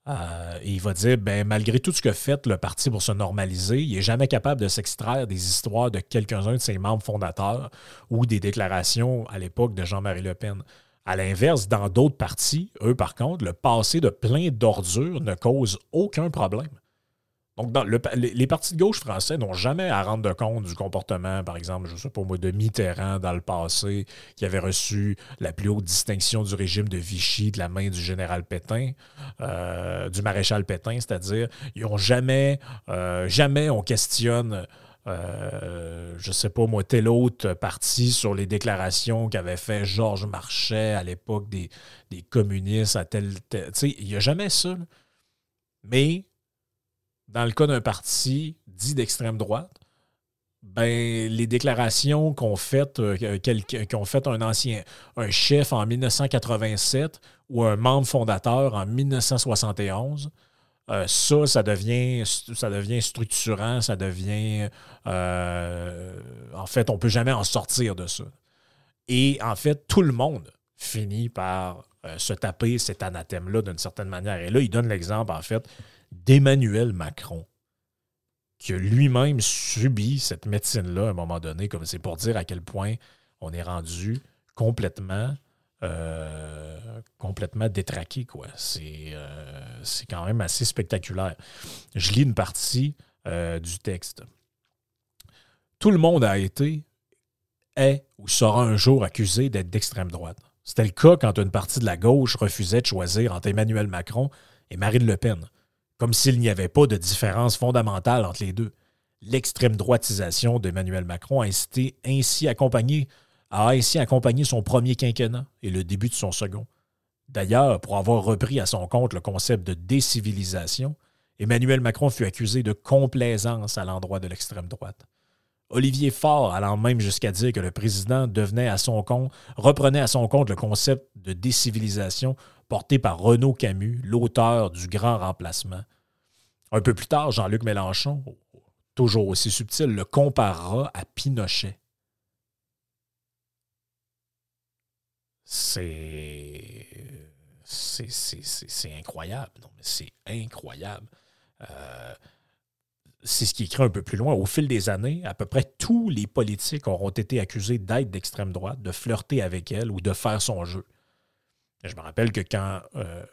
Euh, et il va dire, ben, malgré tout ce que fait le parti pour se normaliser, il n'est jamais capable de s'extraire des histoires de quelques-uns de ses membres fondateurs ou des déclarations à l'époque de Jean-Marie Le Pen. À l'inverse, dans d'autres partis, eux, par contre, le passé de plein d'ordures ne cause aucun problème. Donc, les, partis de gauche français n'ont jamais à rendre compte du comportement, par exemple, je sais pas moi, de Mitterrand dans le passé, qui avait reçu la plus haute distinction du régime de Vichy de la main du général Pétain, euh, du maréchal Pétain, c'est-à-dire, ils n'ont jamais, euh, jamais on questionne. Euh, je sais pas moi, tel autre parti sur les déclarations qu'avait fait Georges Marchais à l'époque des, communistes à tel. sais, il n'y a jamais ça. Mais dans le cas d'un parti dit d'extrême droite, ben, les déclarations qu'ont fait, euh, fait un ancien, un chef en 1987 ou un membre fondateur en 1971, euh, ça, ça devient, ça devient structurant, ça devient... Euh, en fait, on ne peut jamais en sortir de ça. Et en fait, tout le monde finit par se taper cet anathème-là d'une certaine manière. Et là, il donne l'exemple, en fait, d'Emmanuel Macron, qui lui-même subi cette médecine-là à un moment donné, comme c'est pour dire à quel point on est rendu complètement, euh, détraqué. Quoi. C'est, euh, c'est quand même assez spectaculaire. Je lis une partie euh, du texte. Tout le monde a été, est ou sera un jour accusé d'être d'extrême droite. C'était le cas quand une partie de la gauche refusait de choisir entre Emmanuel Macron et Marine Le Pen comme s'il n'y avait pas de différence fondamentale entre les deux. L'extrême droitisation d'Emmanuel Macron a ainsi accompagné, son premier quinquennat et le début de son second. D'ailleurs, pour avoir repris à son compte le concept de décivilisation, Emmanuel Macron fut accusé de complaisance à l'endroit de l'extrême droite. Olivier Faure allant même jusqu'à dire que le président devenait à son compte, reprenait à son compte le concept de décivilisation porté par Renaud Camus, l'auteur du Grand Remplacement. Un peu plus tard, Jean-Luc Mélenchon, toujours aussi subtil, le comparera à Pinochet. C'est. incroyable. C'est incroyable. Euh, c'est ce qui écrit un peu plus loin. Au fil des années, à peu près tous les politiques auront été accusés d'être d'extrême droite, de flirter avec elle ou de faire son jeu. Je me rappelle que quand euh,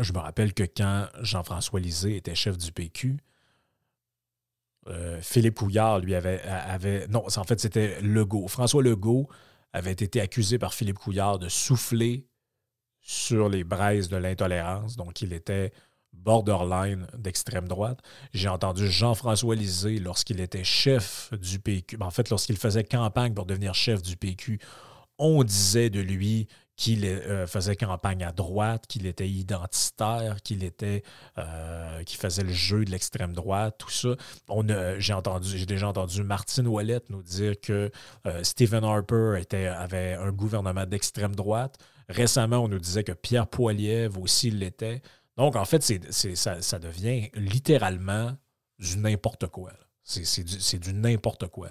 je me rappelle que quand Jean-François Lisée était chef du PQ, euh, Philippe Couillard lui avait. Non, en fait, c'était Legault. François Legault avait été accusé par Philippe Couillard de souffler sur les braises de l'intolérance. Donc, il était borderline d'extrême droite. J'ai entendu Jean-François Lisée, lorsqu'il était chef du PQ, en fait, lorsqu'il faisait campagne pour devenir chef du PQ, on disait de lui qu'il euh, faisait campagne à droite, qu'il était identitaire, qu'il euh, faisait le jeu de l'extrême droite, tout ça. On j'ai déjà entendu Martine Ouellette nous dire que euh, Stephen Harper avait un gouvernement d'extrême droite. Récemment, on nous disait que Pierre Poilievre aussi l'était. Donc, en fait, ça, devient littéralement du n'importe quoi. C'est, du, du n'importe quoi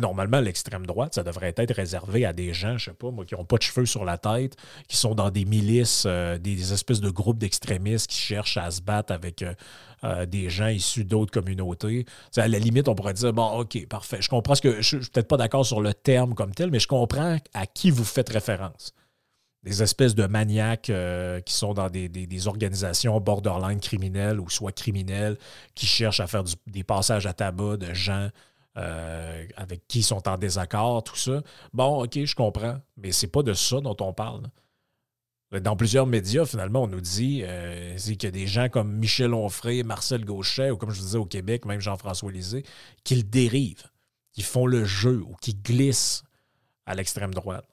normalement, l'extrême droite, ça devrait être réservé à des gens, je sais pas, moi, qui n'ont pas de cheveux sur la tête, qui sont dans des milices, euh, des, espèces de groupes d'extrémistes qui cherchent à se battre avec euh, euh, des gens issus d'autres communautés. à la limite, on pourrait dire, bon, OK, parfait. Je comprends ce que. Je suis peut-être pas d'accord sur le terme comme tel, mais je comprends à qui vous faites référence. Des espèces de maniaques qui sont dans des, organisations borderline criminelles ou soit criminelles, qui cherchent à faire des passages à tabac de gens euh, avec qui ils sont en désaccord, tout ça. Bon, OK, je comprends, mais c'est pas de ça dont on parle. Dans plusieurs médias, finalement, on nous dit euh, qu'il y a des gens comme Michel Onfray, Marcel Gauchet, ou comme je disais au Québec, même Jean-François Lisée, qui le dérivent, qui font le jeu ou qui glissent à l'extrême droite.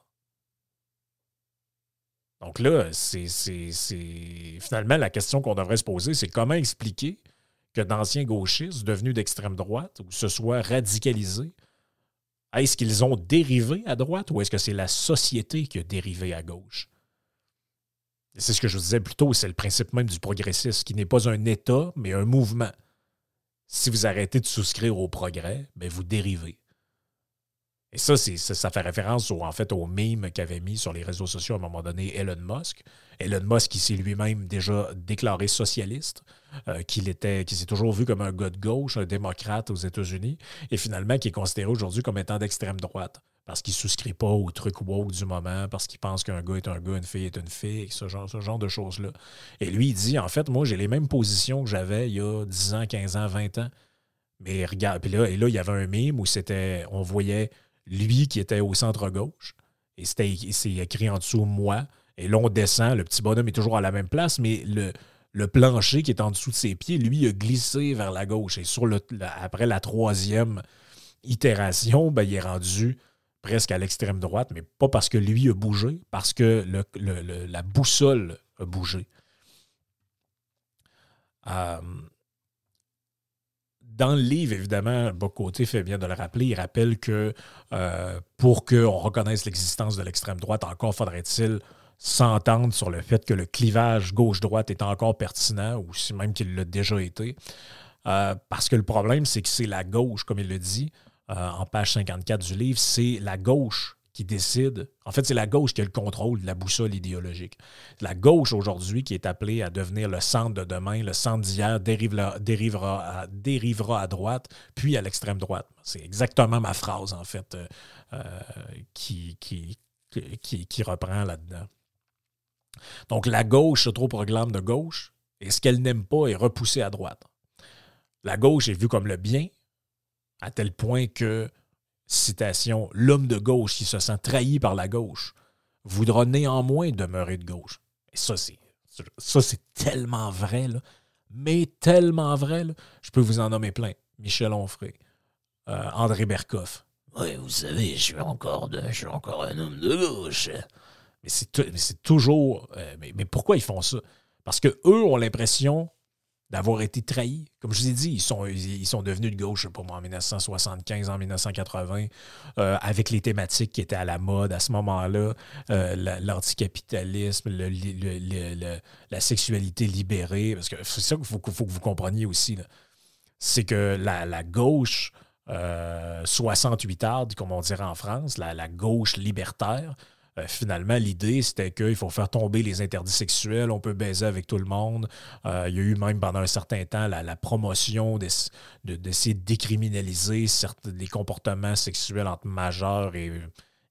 Donc là, c'est finalement la question qu'on devrait se poser, c'est comment expliquer que d'anciens gauchistes devenus d'extrême droite ou se soient radicalisés? Est-ce qu'ils ont dérivé à droite ou est-ce que c'est la société qui a dérivé à gauche? C'est ce que je vous disais plus tôt, c'est le principe même du progressisme, qui n'est pas un État, mais un mouvement. Si vous arrêtez de souscrire au progrès, bien, vous dérivez. Et ça, ça, fait référence au, en fait au qu'avait mis sur les réseaux sociaux à un moment donné Elon Musk. Elon Musk qui s'est lui-même déjà déclaré socialiste, euh, qu'il était, qui s'est toujours vu comme un gars de gauche, un démocrate aux États-Unis, et finalement qui est considéré aujourd'hui comme étant d'extrême droite. Parce qu'il ne souscrit pas au truc woke du moment, parce qu'il pense qu'un gars est un gars, une fille est une fille, ce genre, ce genre de choses-là. Et lui, il dit, en fait, moi, j'ai les mêmes positions que j'avais il y a 10 ans, 15 ans, 20 ans. Mais regarde, puis là, et là, il y avait un meme où c'était, on voyait lui qui était au centre-gauche. Et c'est écrit en dessous moi. Et là, on descend. Le petit bonhomme est toujours à la même place, mais le, plancher qui est en dessous de ses pieds, lui, a glissé vers la gauche. Et sur après la troisième itération, ben, il est rendu presque à l'extrême droite, mais pas parce que lui a bougé, parce que la boussole a bougé. Euh, dans le livre, évidemment, Bocoté fait bien de le rappeler. Il rappelle que euh, pour qu'on reconnaisse l'existence de l'extrême droite, encore faudrait-il s'entendre sur le fait que le clivage gauche-droite est encore pertinent, ou si même qu'il l'a déjà été. Euh, parce que le problème, c'est que c'est la gauche, comme il le dit euh, en page 54 du livre, c'est la gauche qui décide. En fait, c'est la gauche qui a le contrôle de la boussole idéologique. La gauche aujourd'hui qui est appelée à devenir le centre de demain, le centre d'hier, dérivera, dérivera, à, à droite, puis à l'extrême droite. C'est exactement ma phrase, en fait, euh, euh, qui, reprend là-dedans. Donc, la gauche se trouve proclame de gauche, et ce qu'elle n'aime pas est repoussé à droite. La gauche est vue comme le bien, à tel point que citation, l'homme de gauche qui se sent trahi par la gauche voudra néanmoins demeurer de gauche. Et ça, c'est, ça, c'est tellement vrai, là. mais tellement vrai. Là. Je peux vous en nommer plein. Michel Onfray, euh, André Berkoff. Oui, vous savez, je suis encore, de, je suis encore un homme de gauche. Mais c'est, toujours. Euh, mais, mais pourquoi ils font ça? Parce qu'eux ont l'impression d'avoir été trahis. Comme je vous ai dit, ils sont, ils sont devenus de gauche, pas moi, en 1975, en 1980, euh, avec les thématiques qui étaient à la mode à ce moment-là, euh, l'anticapitalisme, la sexualité libérée, parce que c'est ça qu'il faut, que vous compreniez aussi. C'est que la, gauche euh, 68 arde, comme on dirait en France, la, gauche libertaire, Euh, finalement, l'idée, c'était qu'il faut faire tomber les interdits sexuels, on peut baiser avec tout le monde. Euh, il y a eu même pendant un certain temps la, promotion d'essayer de, décriminaliser les comportements sexuels entre majeurs et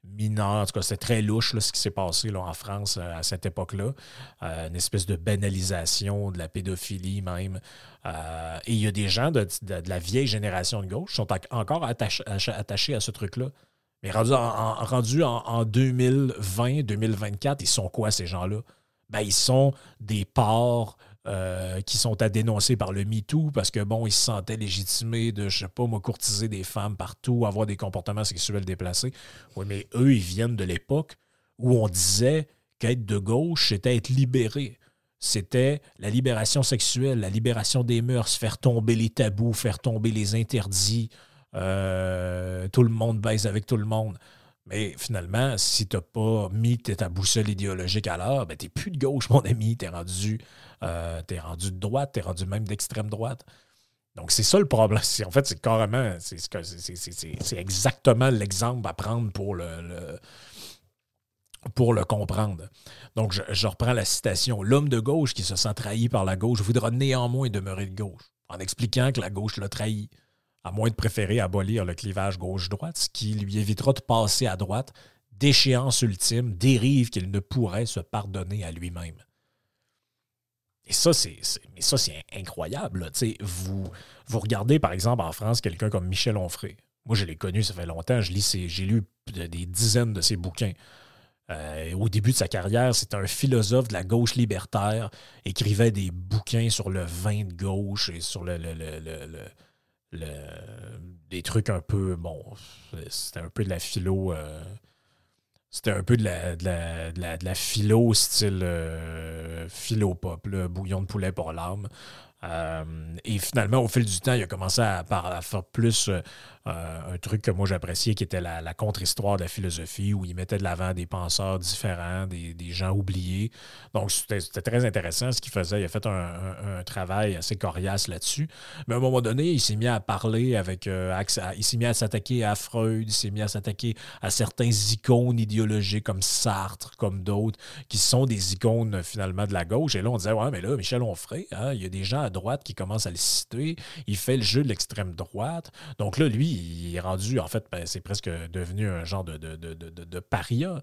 mineurs. En tout cas, c'est très louche ce qui s'est passé là, en France euh, à cette époque-là. une espèce de banalisation de la pédophilie même. et il y a des gens de, la vieille génération de gauche qui sont encore attachés à ce truc-là. Mais rendu en, en, 2020, 2024, ils sont quoi ces gens-là? Ben, ils sont des porcs euh, qui sont à dénoncer par le MeToo parce que, bon, ils se sentaient légitimés de, je sais pas, moi, courtiser des femmes partout, avoir des comportements sexuels déplacés. Oui, mais eux, ils viennent de l'époque où on disait qu'être de gauche, c'était être libéré. C'était la libération sexuelle, la libération des mœurs, faire tomber les tabous, faire tomber les interdits, euh, tout le monde baise avec tout le monde. Mais finalement, si tu n'as pas mis ta boussole idéologique à l'heure, ben, tu n'es plus de gauche, mon ami. Tu es rendu, euh, rendu de droite, tu es rendu même d'extrême droite. Donc, c'est ça le problème. En fait, c'est carrément, c'est exactement l'exemple à prendre pour le, le comprendre. Donc, je, je reprends la citation. L'homme de gauche qui se sent trahi par la gauche voudra néanmoins demeurer de gauche, en expliquant que la gauche l'a trahi à moins de préférer abolir le clivage gauche-droite, ce qui lui évitera de passer à droite, d'échéance ultime, dérive qu'il ne pourrait se pardonner à lui-même. Et ça, c'est, c'est incroyable. Vous, vous regardez, par exemple, en France, quelqu'un comme Michel Onfray. Moi, je l'ai connu, ça fait longtemps. J'ai lu des dizaines de ses bouquins. Euh, au début de sa carrière, c'était un philosophe de la gauche libertaire, écrivait des bouquins sur le vin de gauche et sur le, des trucs un peu, bon, c'était un peu de la philo. Euh, c'était un peu de la, de la, philo style euh, philo pop, bouillon de poulet pour l'âme. Euh, et finalement, au fil du temps, il a commencé à, à faire plus euh, un truc que moi j'appréciais qui était la, contre-histoire de la philosophie où il mettait de l'avant des penseurs différents, des, gens oubliés. Donc c'était très intéressant ce qu'il faisait. Il a fait un, travail assez coriace là-dessus. Mais à un moment donné, il s'est mis à parler avec. Euh, il s'est mis à s'attaquer à Freud, il s'est mis à s'attaquer à certains icônes idéologiques comme Sartre, comme d'autres, qui sont des icônes finalement de la gauche. Et là, on disait Ouais, mais là, Michel Onfray, hein, il y a des gens à droite qui commencent à le citer. Il fait le jeu de l'extrême droite. Donc là, lui, il est rendu, en fait, ben, c'est presque devenu un genre de, de, paria.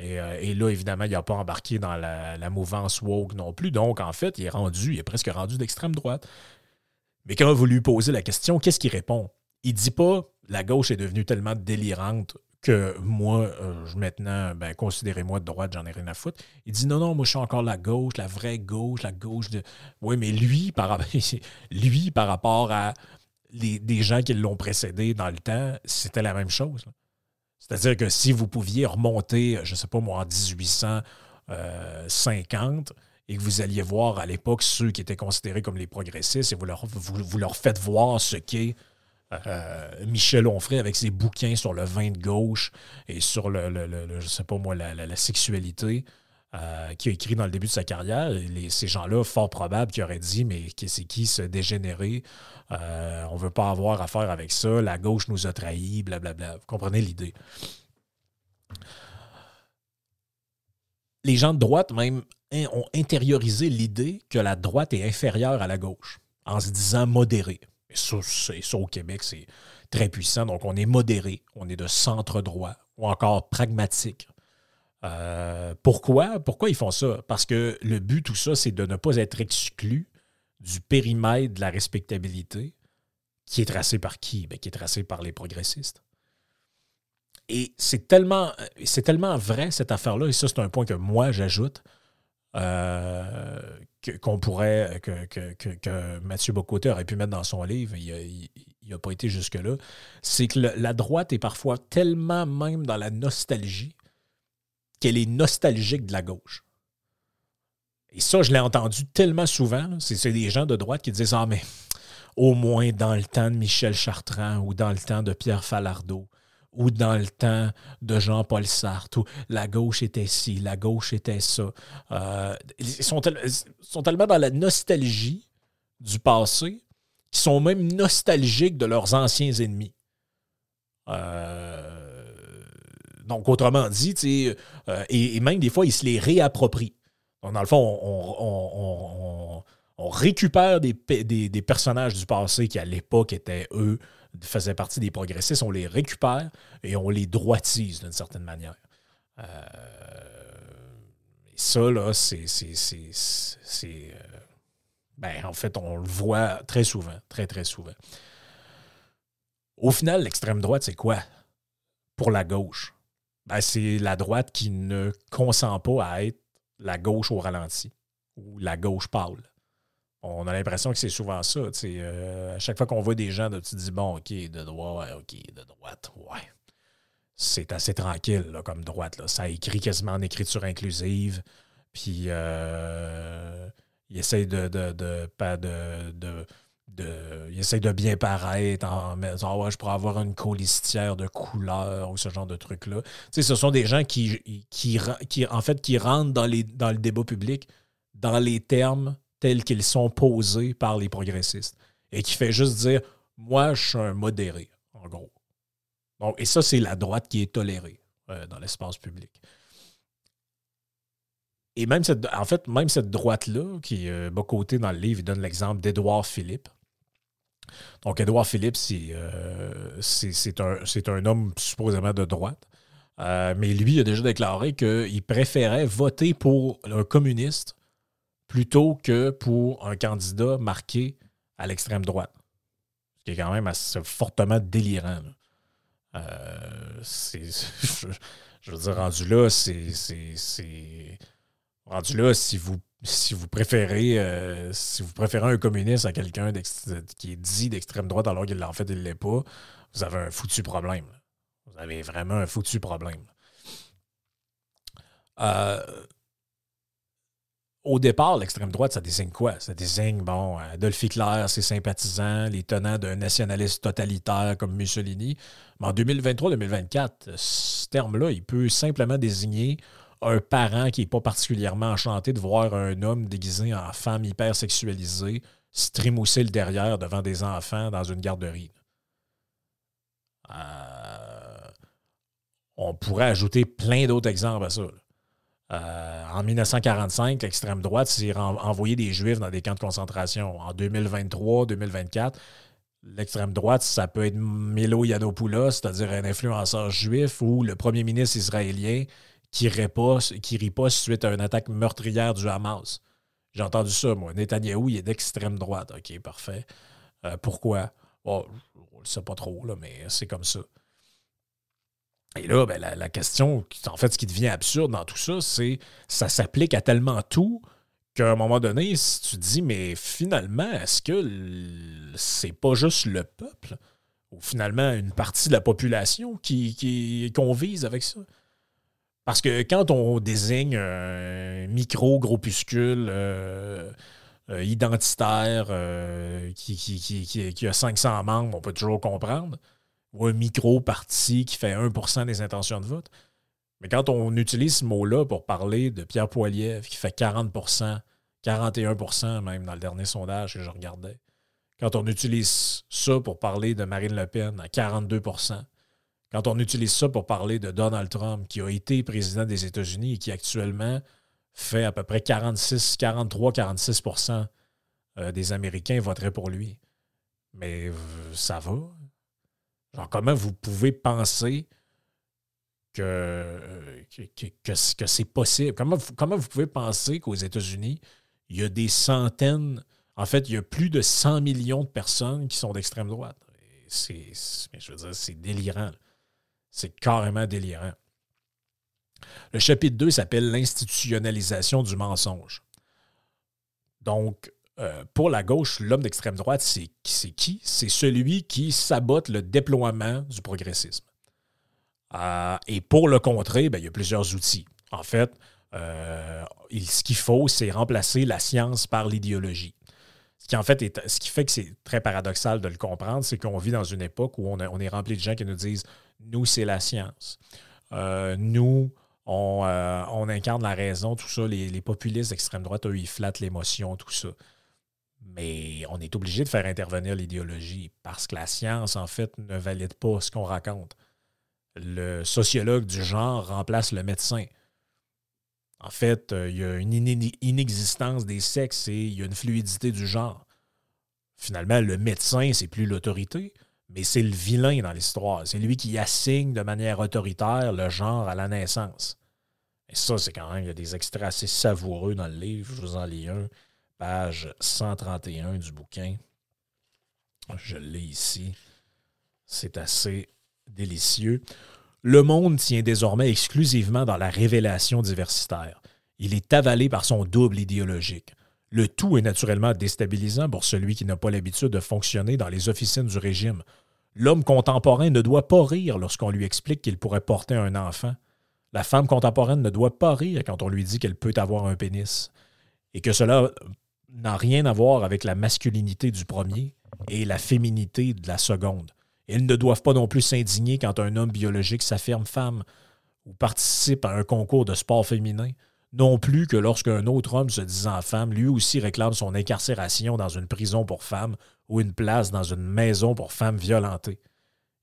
Euh, et, là, évidemment, il n'a pas embarqué dans la, mouvance woke non plus. Donc, en fait, il est rendu, il est presque rendu d'extrême droite. Mais quand vous lui posez la question, qu'est-ce qu'il répond? Il dit pas la gauche est devenue tellement délirante que moi, euh, maintenant, ben, considérez-moi de droite, j'en ai rien à foutre. Il dit non, non, moi je suis encore la gauche, la vraie gauche, la gauche de. Oui, mais lui, par, lui, par rapport à des gens qui l'ont précédé dans le temps, c'était la même chose. C'est-à-dire que si vous pouviez remonter, je ne sais pas moi, en 1850, euh, et que vous alliez voir à l'époque ceux qui étaient considérés comme les progressistes, et vous leur, vous, leur faites voir ce qu'est euh, Michel Onfray avec ses bouquins sur le vin de gauche et sur le, je sais pas moi, la sexualité, euh, qui a écrit dans le début de sa carrière, ces gens-là, fort probable, qui auraient dit Mais c'est qui ce dégénéré euh, On ne veut pas avoir affaire avec ça, la gauche nous a trahis, blablabla. Vous comprenez l'idée Les gens de droite, même, ont intériorisé l'idée que la droite est inférieure à la gauche, en se disant modéré. Et ça, ça au Québec, c'est très puissant. Donc, on est modéré, on est de centre droit ou encore pragmatique. Euh, pourquoi? Pourquoi ils font ça? Parce que le but, tout ça, c'est de ne pas être exclu du périmètre de la respectabilité qui est tracé par qui? Ben, qui est tracé par les progressistes. Et c'est tellement, c'est tellement vrai, cette affaire-là, et ça, c'est un point que moi, j'ajoute, euh, qu'on pourrait, que, que, Mathieu Bocoté aurait pu mettre dans son livre, il n'a pas été jusque-là, c'est que la droite est parfois tellement même dans la nostalgie qu'elle est nostalgique de la gauche. Et ça, je l'ai entendu tellement souvent. C'est des gens de droite qui disent Ah, mais au moins dans le temps de Michel Chartrand ou dans le temps de Pierre Falardeau ou dans le temps de Jean-Paul Sartre, où la gauche était ci, la gauche était ça. Euh, ils, sont tellement dans la nostalgie du passé qu'ils sont même nostalgiques de leurs anciens ennemis. Euh, donc, autrement dit, euh, et, même des fois, ils se les réapproprient. Dans le fond, on, récupère des, personnages du passé qui, à l'époque, étaient eux, faisaient partie des progressistes, on les récupère et on les droitise d'une certaine manière. Euh, et ça, là, c'est. Euh, ben, en fait, on le voit très souvent, très, très souvent. Au final, l'extrême droite, c'est quoi? Pour la gauche. Ben, c'est la droite qui ne consent pas à être la gauche au ralenti ou la gauche pâle. On a l'impression que c'est souvent ça. Euh, à chaque fois qu'on voit des gens, tu te dis, bon, OK, de droite, OK, de droite, ouais. C'est assez tranquille comme droite. Ça écrit quasiment en écriture inclusive. Puis euh, il essaye de, de, de, de il essaie de bien paraître en disant ouais, je pourrais avoir une colistière de couleurs ou ce genre de trucs-là. Tu ce sont des gens qui, en fait, qui rentrent dans le débat public dans les termes tels qu'ils sont posés par les progressistes. Et qui fait juste dire Moi, je suis un modéré, en gros. et ça, c'est la droite qui est tolérée euh, dans l'espace public. Et même cette, en fait, même cette droite-là, qui euh, bas côté dans le livre, il donne l'exemple d'Édouard Philippe. Donc, Édouard Philippe, c'est euh, un, un, homme supposément de droite. Euh, mais lui a déjà déclaré qu'il préférait voter pour un communiste plutôt que pour un candidat marqué à l'extrême droite. Ce qui est quand même assez fortement délirant. je, je, veux dire, rendu là, c'est Rendu là, si vous, si vous préférez euh, si vous préférez un communiste à quelqu'un qui est dit d'extrême droite alors qu'il en fait il ne l'est pas, vous avez un foutu problème. Vous avez vraiment un foutu problème. Euh, au départ, l'extrême droite, ça désigne quoi? Ça désigne, bon, Adolf Hitler, ses sympathisants, les tenants d'un nationaliste totalitaire comme Mussolini. Mais en 2023-2024, ce terme-là, il peut simplement désigner un parent qui n'est pas particulièrement enchanté de voir un homme déguisé en femme hyper sexualisée se le derrière devant des enfants dans une garderie. Euh, on pourrait ajouter plein d'autres exemples à ça. Euh, en 1945, l'extrême droite s'est envoyé des Juifs dans des camps de concentration. En 2023-2024, l'extrême droite, ça peut être Milo Yiannopoulos, c'est-à-dire un influenceur juif, ou le premier ministre israélien qui riposte, qui riposte suite à une attaque meurtrière du Hamas. J'ai entendu ça, moi. Netanyahou, il est d'extrême droite. OK, parfait. Euh, pourquoi? On ne sait pas trop, là, mais c'est comme ça. Et là, ben, la, question, en fait, ce qui devient absurde dans tout ça, c'est ça s'applique à tellement tout qu'à un moment donné, si tu te dis, mais finalement, est-ce que c'est pas juste le peuple ou finalement une partie de la population qui, qui, qu'on vise avec ça? Parce que quand on désigne un micro-groupuscule euh, euh, identitaire euh, qui, qui, a 500 membres, on peut toujours comprendre, ou un micro-parti qui fait 1% des intentions de vote. Mais quand on utilise ce mot-là pour parler de Pierre Poilievre, qui fait 40% 41% même dans le dernier sondage que je regardais, quand on utilise ça pour parler de Marine Le Pen à 42% quand on utilise ça pour parler de Donald Trump, qui a été président des États-Unis et qui actuellement fait à peu près 46, 43, 46% des Américains voteraient pour lui. Mais ça va. Genre, comment vous pouvez penser que, que, c'est possible? Comment vous, comment vous pouvez penser qu'aux États-Unis, il y a des centaines, en fait, il y a plus de 100 millions de personnes qui sont d'extrême droite? C'est, je veux dire, c'est délirant. C'est carrément délirant. Le chapitre 2 s'appelle L'institutionnalisation du mensonge. Donc, euh, pour la gauche, l'homme d'extrême droite, c'est qui? C'est celui qui sabote le déploiement du progressisme. Euh, et pour le contrer, ben, il y a plusieurs outils. En fait, euh, ce qu'il faut, c'est remplacer la science par l'idéologie. Ce qui, en fait, est, ce qui fait que c'est très paradoxal de le comprendre, c'est qu'on vit dans une époque où on, est rempli de gens qui nous disent nous, c'est la science. Nous, on, incarne la raison, tout ça. Les, populistes d'extrême droite, eux, ils flattent l'émotion, tout ça. Mais on est obligé de faire intervenir l'idéologie parce que la science, en fait, ne valide pas ce qu'on raconte. le sociologue du genre remplace le médecin. En fait, euh, il y a une inexistence des sexes et il y a une fluidité du genre. Finalement, le médecin, c'est plus l'autorité, mais c'est le vilain dans l'histoire. C'est lui qui assigne de manière autoritaire le genre à la naissance. Et ça, c'est quand même, il y a des extraits assez savoureux dans le livre. Je vous en lis un, page 131 du bouquin. Je l'ai ici. C'est assez délicieux. Le monde tient désormais exclusivement dans la révélation diversitaire. Il est avalé par son double idéologique. Le tout est naturellement déstabilisant pour celui qui n'a pas l'habitude de fonctionner dans les officines du régime. L'homme contemporain ne doit pas rire lorsqu'on lui explique qu'il pourrait porter un enfant. La femme contemporaine ne doit pas rire quand on lui dit qu'elle peut avoir un pénis. Et que cela n'a rien à voir avec la masculinité du premier et la féminité de la seconde. Ils ne doivent pas non plus s'indigner quand un homme biologique s'affirme femme ou participe à un concours de sport féminin. Non plus que lorsqu'un autre homme se disant femme, lui aussi réclame son incarcération dans une prison pour femmes ou une place dans une maison pour femmes violentées.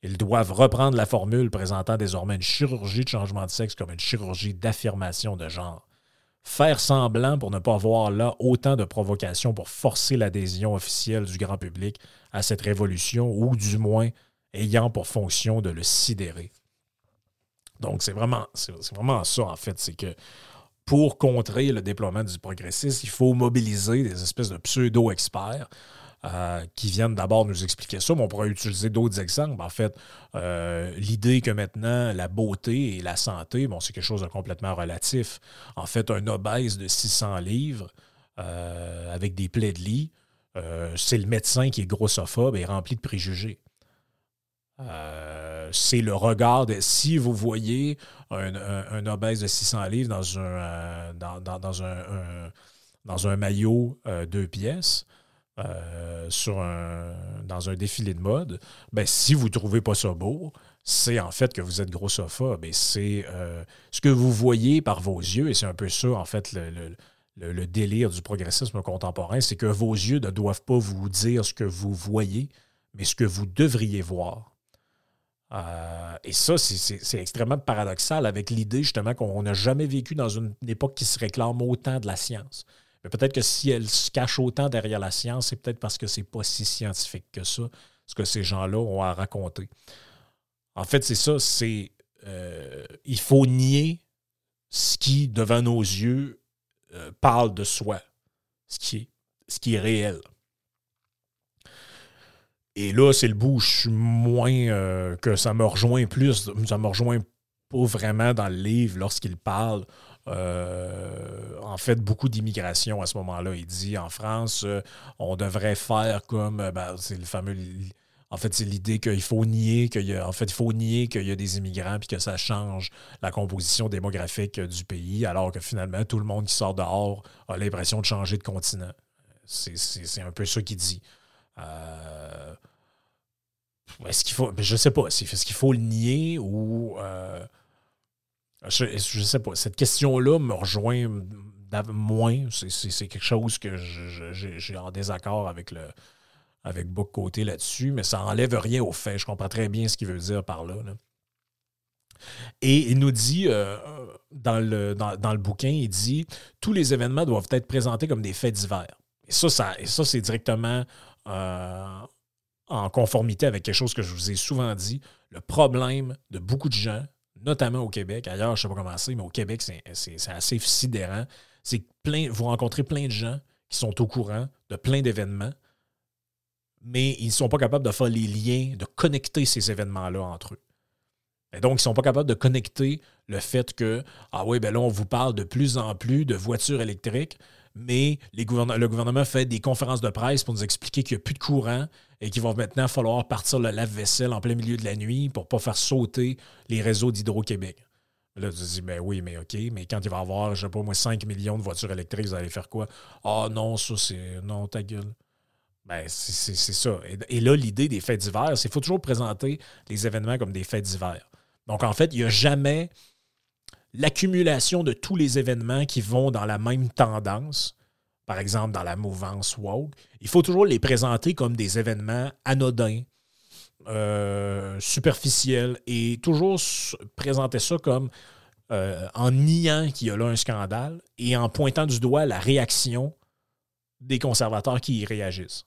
Ils doivent reprendre la formule présentant désormais une chirurgie de changement de sexe comme une chirurgie d'affirmation de genre faire semblant pour ne pas voir là autant de provocations pour forcer l'adhésion officielle du grand public à cette révolution, ou du moins ayant pour fonction de le sidérer. Donc, c'est vraiment, c'est vraiment ça, en fait. C'est que pour contrer le déploiement du progressisme, il faut mobiliser des espèces de pseudo-experts euh, qui viennent d'abord nous expliquer ça, mais on pourrait utiliser d'autres exemples. En fait, euh, l'idée que maintenant la beauté et la santé, bon, c'est quelque chose de complètement relatif. En fait, un obèse de 600 livres euh, avec des plaies de lit, c'est le médecin qui est grossophobe et rempli de préjugés. c'est le regard de si vous voyez un, obèse de 600 livres dans un, dans, un, dans un maillot deux pièces, euh, sur un, dans un défilé de mode, ben, si vous ne trouvez pas ça beau, c'est en fait que vous êtes grossophobe et c'est euh, ce que vous voyez par vos yeux, et c'est un peu ça, en fait, le, le, délire du progressisme contemporain, c'est que vos yeux ne doivent pas vous dire ce que vous voyez, mais ce que vous devriez voir. Euh, et ça, c'est extrêmement paradoxal avec l'idée justement qu'on n'a jamais vécu dans une époque qui se réclame autant de la science. Peut-être que si elle se cache autant derrière la science, c'est peut-être parce que c'est pas si scientifique que ça, ce que ces gens-là ont à raconter. En fait, c'est ça, c'est euh, il faut nier ce qui, devant nos yeux, euh, parle de soi, ce qui est, ce qui est réel. Et là, c'est le bout je suis moins euh, que ça me rejoint plus, ça me rejoint pas vraiment dans le livre lorsqu'il parle euh, en fait beaucoup d'immigration à ce moment-là. Il dit en France, euh, on devrait faire comme euh, ben, c'est le fameux. En fait, c'est l'idée qu'il faut nier qu'il y a, en fait, il faut nier qu'il y a des immigrants puis que ça change la composition démographique du pays, alors que finalement, tout le monde qui sort dehors a l'impression de changer de continent. C'est un peu ça qu'il dit. est-ce qu'il faut. Ben, je sais pas. Est-ce qu'il faut le nier ou. Je ne sais pas. Cette question-là me rejoint moins. C'est quelque chose que j'ai en désaccord avec le avec beaucoup de côté là-dessus, mais ça n'enlève rien au fait. Je comprends très bien ce qu'il veut dire par là. Et il nous dit, euh, dans, le, dans, le bouquin, il dit tous les événements doivent être présentés comme des faits divers. Et ça, ça, ça c'est directement euh, en conformité avec quelque chose que je vous ai souvent dit. Le problème de beaucoup de gens, notamment au Québec. Ailleurs, je ne sais pas comment c'est, mais au Québec, c'est assez sidérant. C'est plein, vous rencontrez plein de gens qui sont au courant de plein d'événements, mais ils ne sont pas capables de faire les liens, de connecter ces événements-là entre eux. Et donc, ils ne sont pas capables de connecter le fait que, ah oui, ben là, on vous parle de plus en plus de voitures électriques, mais le gouvernement fait des conférences de presse pour nous expliquer qu'il n'y a plus de courant et qu'il va maintenant falloir partir le lave-vaisselle en plein milieu de la nuit pour ne pas faire sauter les réseaux d'Hydro-Québec. Là, tu te dis, ben oui, mais OK, mais quand il va y avoir, je sais pas moi, 5 millions de voitures électriques, vous allez faire quoi? Ah non, ça, c'est. Non, ta gueule. Ben, c'est ça. Et, là, l'idée des faits divers, c'est qu'il faut toujours présenter les événements comme des faits divers. Donc, en fait, il n'y a jamais l'accumulation de tous les événements qui vont dans la même tendance, par exemple dans la mouvance woke, il faut toujours les présenter comme des événements anodins, euh, superficielle et toujours présenter ça comme euh, en niant qu'il y a là un scandale et en pointant du doigt la réaction des conservateurs qui y réagissent.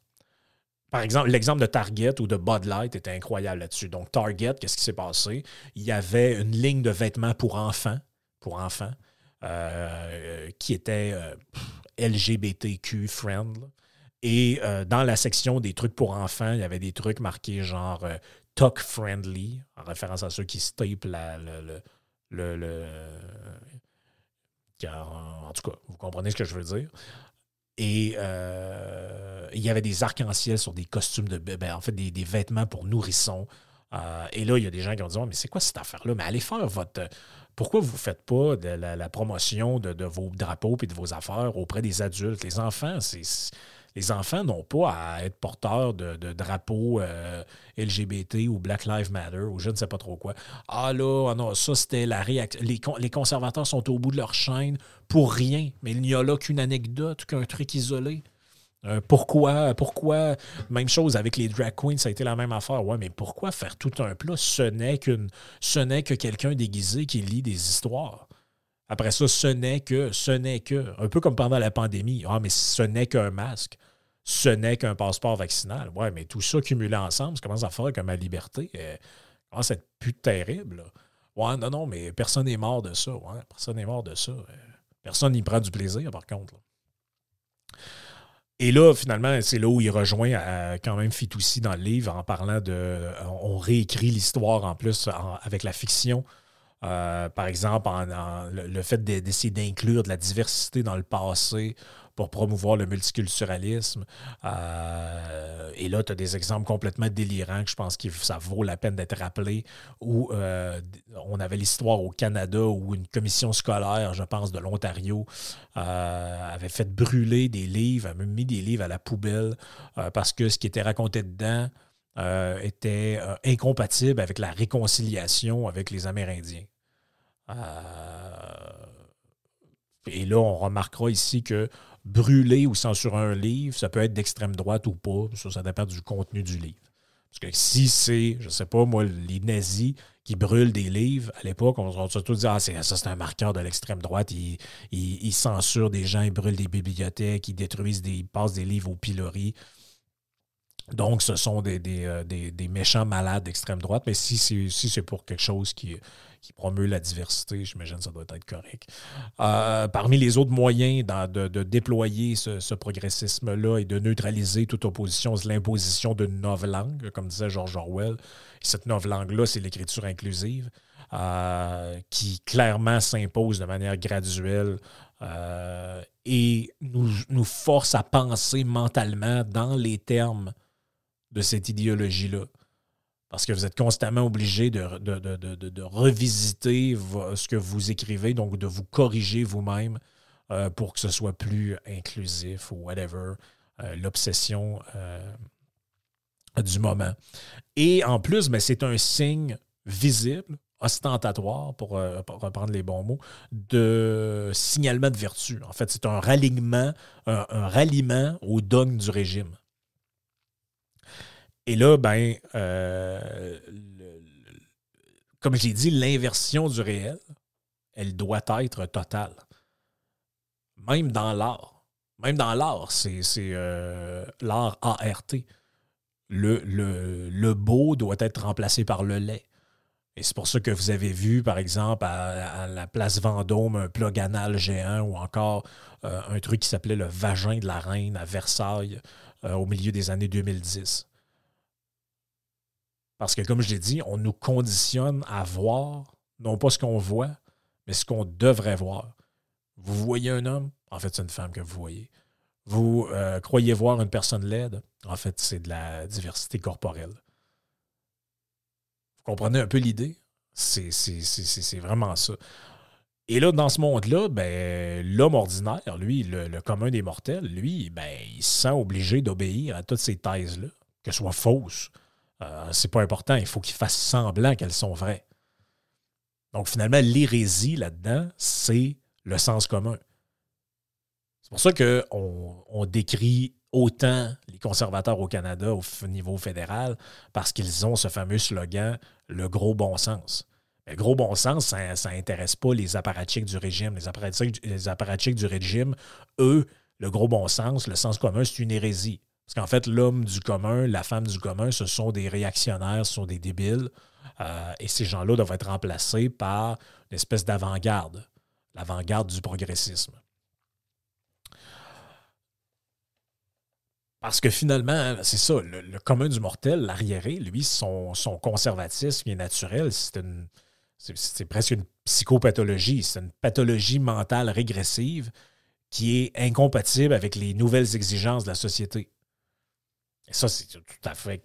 Par exemple, l'exemple de Target ou de Bud Light était incroyable là-dessus. Donc, Target, qu'est-ce qui s'est passé? Il y avait une ligne de vêtements pour enfants, pour enfants, euh, qui était LGBTQ friend. Et euh, dans la section des trucs pour enfants, il y avait des trucs marqués genre talk friendly, en référence à ceux qui se tapent le, le, en tout cas, vous comprenez ce que je veux dire. Et il y avait des arcs-en-ciel sur des costumes de bébé, en fait, des, vêtements pour nourrissons. et là, il y a des gens qui ont dit Mais c'est quoi cette affaire-là? Mais allez faire votre, pourquoi vous ne faites pas de la, promotion de, vos drapeaux et de vos affaires auprès des adultes? Les enfants, n'ont pas à être porteurs de, drapeaux euh, LGBT ou Black Lives Matter ou je ne sais pas trop quoi. Ah là, ah non, ça c'était la réaction. Les, conservateurs sont au bout de leur chaîne pour rien, mais il n'y a là qu'une anecdote, qu'un truc isolé. Euh, pourquoi, pourquoi, même chose avec les drag queens, ça a été la même affaire. Ouais, mais pourquoi faire tout un plat? Ce n'est que quelqu'un déguisé qui lit des histoires. Après ça, ce n'est que, ce n'est que, un peu comme pendant la pandémie. Ah, mais ce n'est qu'un masque. Ce n'est qu'un passeport vaccinal. Ouais, mais tout ça cumulé ensemble, ça commence à faire que ma liberté euh, commence à être plus terrible. Ouais, non, non, mais personne n'est mort de ça. Personne n'est mort de ça. Euh, personne n'y prend du plaisir, par contre. Et là, finalement, c'est là où il rejoint euh, quand même Fitoussi dans le livre en parlant de. On réécrit l'histoire en plus avec la fiction. Euh, par exemple, le, fait d'essayer d'inclure de la diversité dans le passé pour promouvoir le multiculturalisme. Euh, et là, tu as des exemples complètement délirants que je pense que ça vaut la peine d'être rappelé, où euh, on avait l'histoire au Canada où une commission scolaire, je pense, de l'Ontario, euh, avait fait brûler des livres, avait mis des livres à la poubelle parce que ce qui était raconté dedans était incompatible avec la réconciliation avec les Amérindiens. et là, on remarquera ici que brûler ou censurer un livre, ça peut être d'extrême droite ou pas. Ça, ça dépend du contenu du livre. Parce que si c'est, je sais pas, moi, les nazis qui brûlent des livres, à l'époque, on, on se tout dit, ah, ça, c'est un marqueur de l'extrême droite. Ils, censurent des gens, ils brûlent des bibliothèques, ils détruisent des, ils passent des livres au pilori. Donc, ce sont euh, des méchants malades d'extrême droite. Mais si c'est pour quelque chose qui, qui promeut la diversité, j'imagine que ça doit être correct. Euh, parmi les autres moyens de, déployer ce, progressisme-là et de neutraliser toute opposition, c'est l'imposition d'une nouvelle langue, comme disait George Orwell. cette nouvelle langue-là, c'est l'écriture inclusive. Euh, qui clairement s'impose de manière graduelle euh, et nous, nous, force à penser mentalement dans les termes de cette idéologie-là parce que vous êtes constamment obligé de, de, revisiter ce que vous écrivez, donc de vous corriger vous-même euh, pour que ce soit plus inclusif ou whatever, euh, l'obsession euh, du moment. Et en plus, ben, c'est un signe visible, ostentatoire, pour, reprendre les bons mots, de signalement de vertu. En fait, c'est un ralliement, un, un ralliement au dogme du régime. Et là, ben, euh, comme j'ai dit, l'inversion du réel, elle doit être totale. Même dans l'art. Même dans l'art, c'est euh, l'art ART. Le, le, beau doit être remplacé par le lait. Et c'est pour ça que vous avez vu, par exemple, à, la place Vendôme, un plug anal géant ou encore euh, un truc qui s'appelait le vagin de la reine à Versailles au milieu des années 2010. Parce que, comme je l'ai dit, on nous conditionne à voir, non pas ce qu'on voit, mais ce qu'on devrait voir. Vous voyez un homme, en fait, c'est une femme que vous voyez. Vous euh, croyez voir une personne laide, en fait, c'est de la diversité corporelle. Vous comprenez un peu l'idée? C'est vraiment ça. Et là, dans ce monde-là, ben, l'homme ordinaire, lui, le, commun des mortels, lui, ben, il se sent obligé d'obéir à toutes ces thèses-là, qu'elles soient fausses, euh, c'est pas important, il faut qu'ils fassent semblant qu'elles sont vraies. Donc finalement, l'hérésie là-dedans, c'est le sens commun. C'est pour ça qu'on on décrit autant les conservateurs au Canada au niveau fédéral parce qu'ils ont ce fameux slogan le gros bon sens. Le gros bon sens, ça n'intéresse pas les apparatchiks du régime. Les apparatchiks du régime, eux, le gros bon sens, le sens commun, c'est une hérésie. Parce qu'en fait, l'homme du commun, la femme du commun, ce sont des réactionnaires, ce sont des débiles. Euh, et ces gens-là doivent être remplacés par une espèce d'avant-garde, l'avant-garde du progressisme. Parce que finalement, c'est ça, le, commun du mortel, l'arriéré, lui, son, son conservatisme est naturel. C'est presque une psychopathologie. C'est une pathologie mentale régressive qui est incompatible avec les nouvelles exigences de la société. Et ça, c'est tout à fait.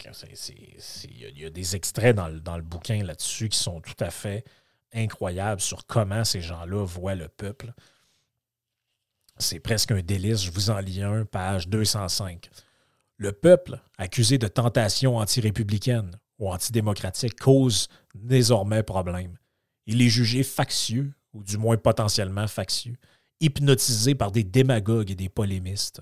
Il y a des extraits dans le, dans le bouquin là-dessus qui sont tout à fait incroyables sur comment ces gens-là voient le peuple. C'est presque un délice. Je vous en lis un, page 205. Le peuple, accusé de tentation anti-républicaine ou antidémocratique, cause désormais problème. Il est jugé factieux, ou du moins potentiellement factieux, hypnotisé par des démagogues et des polémistes,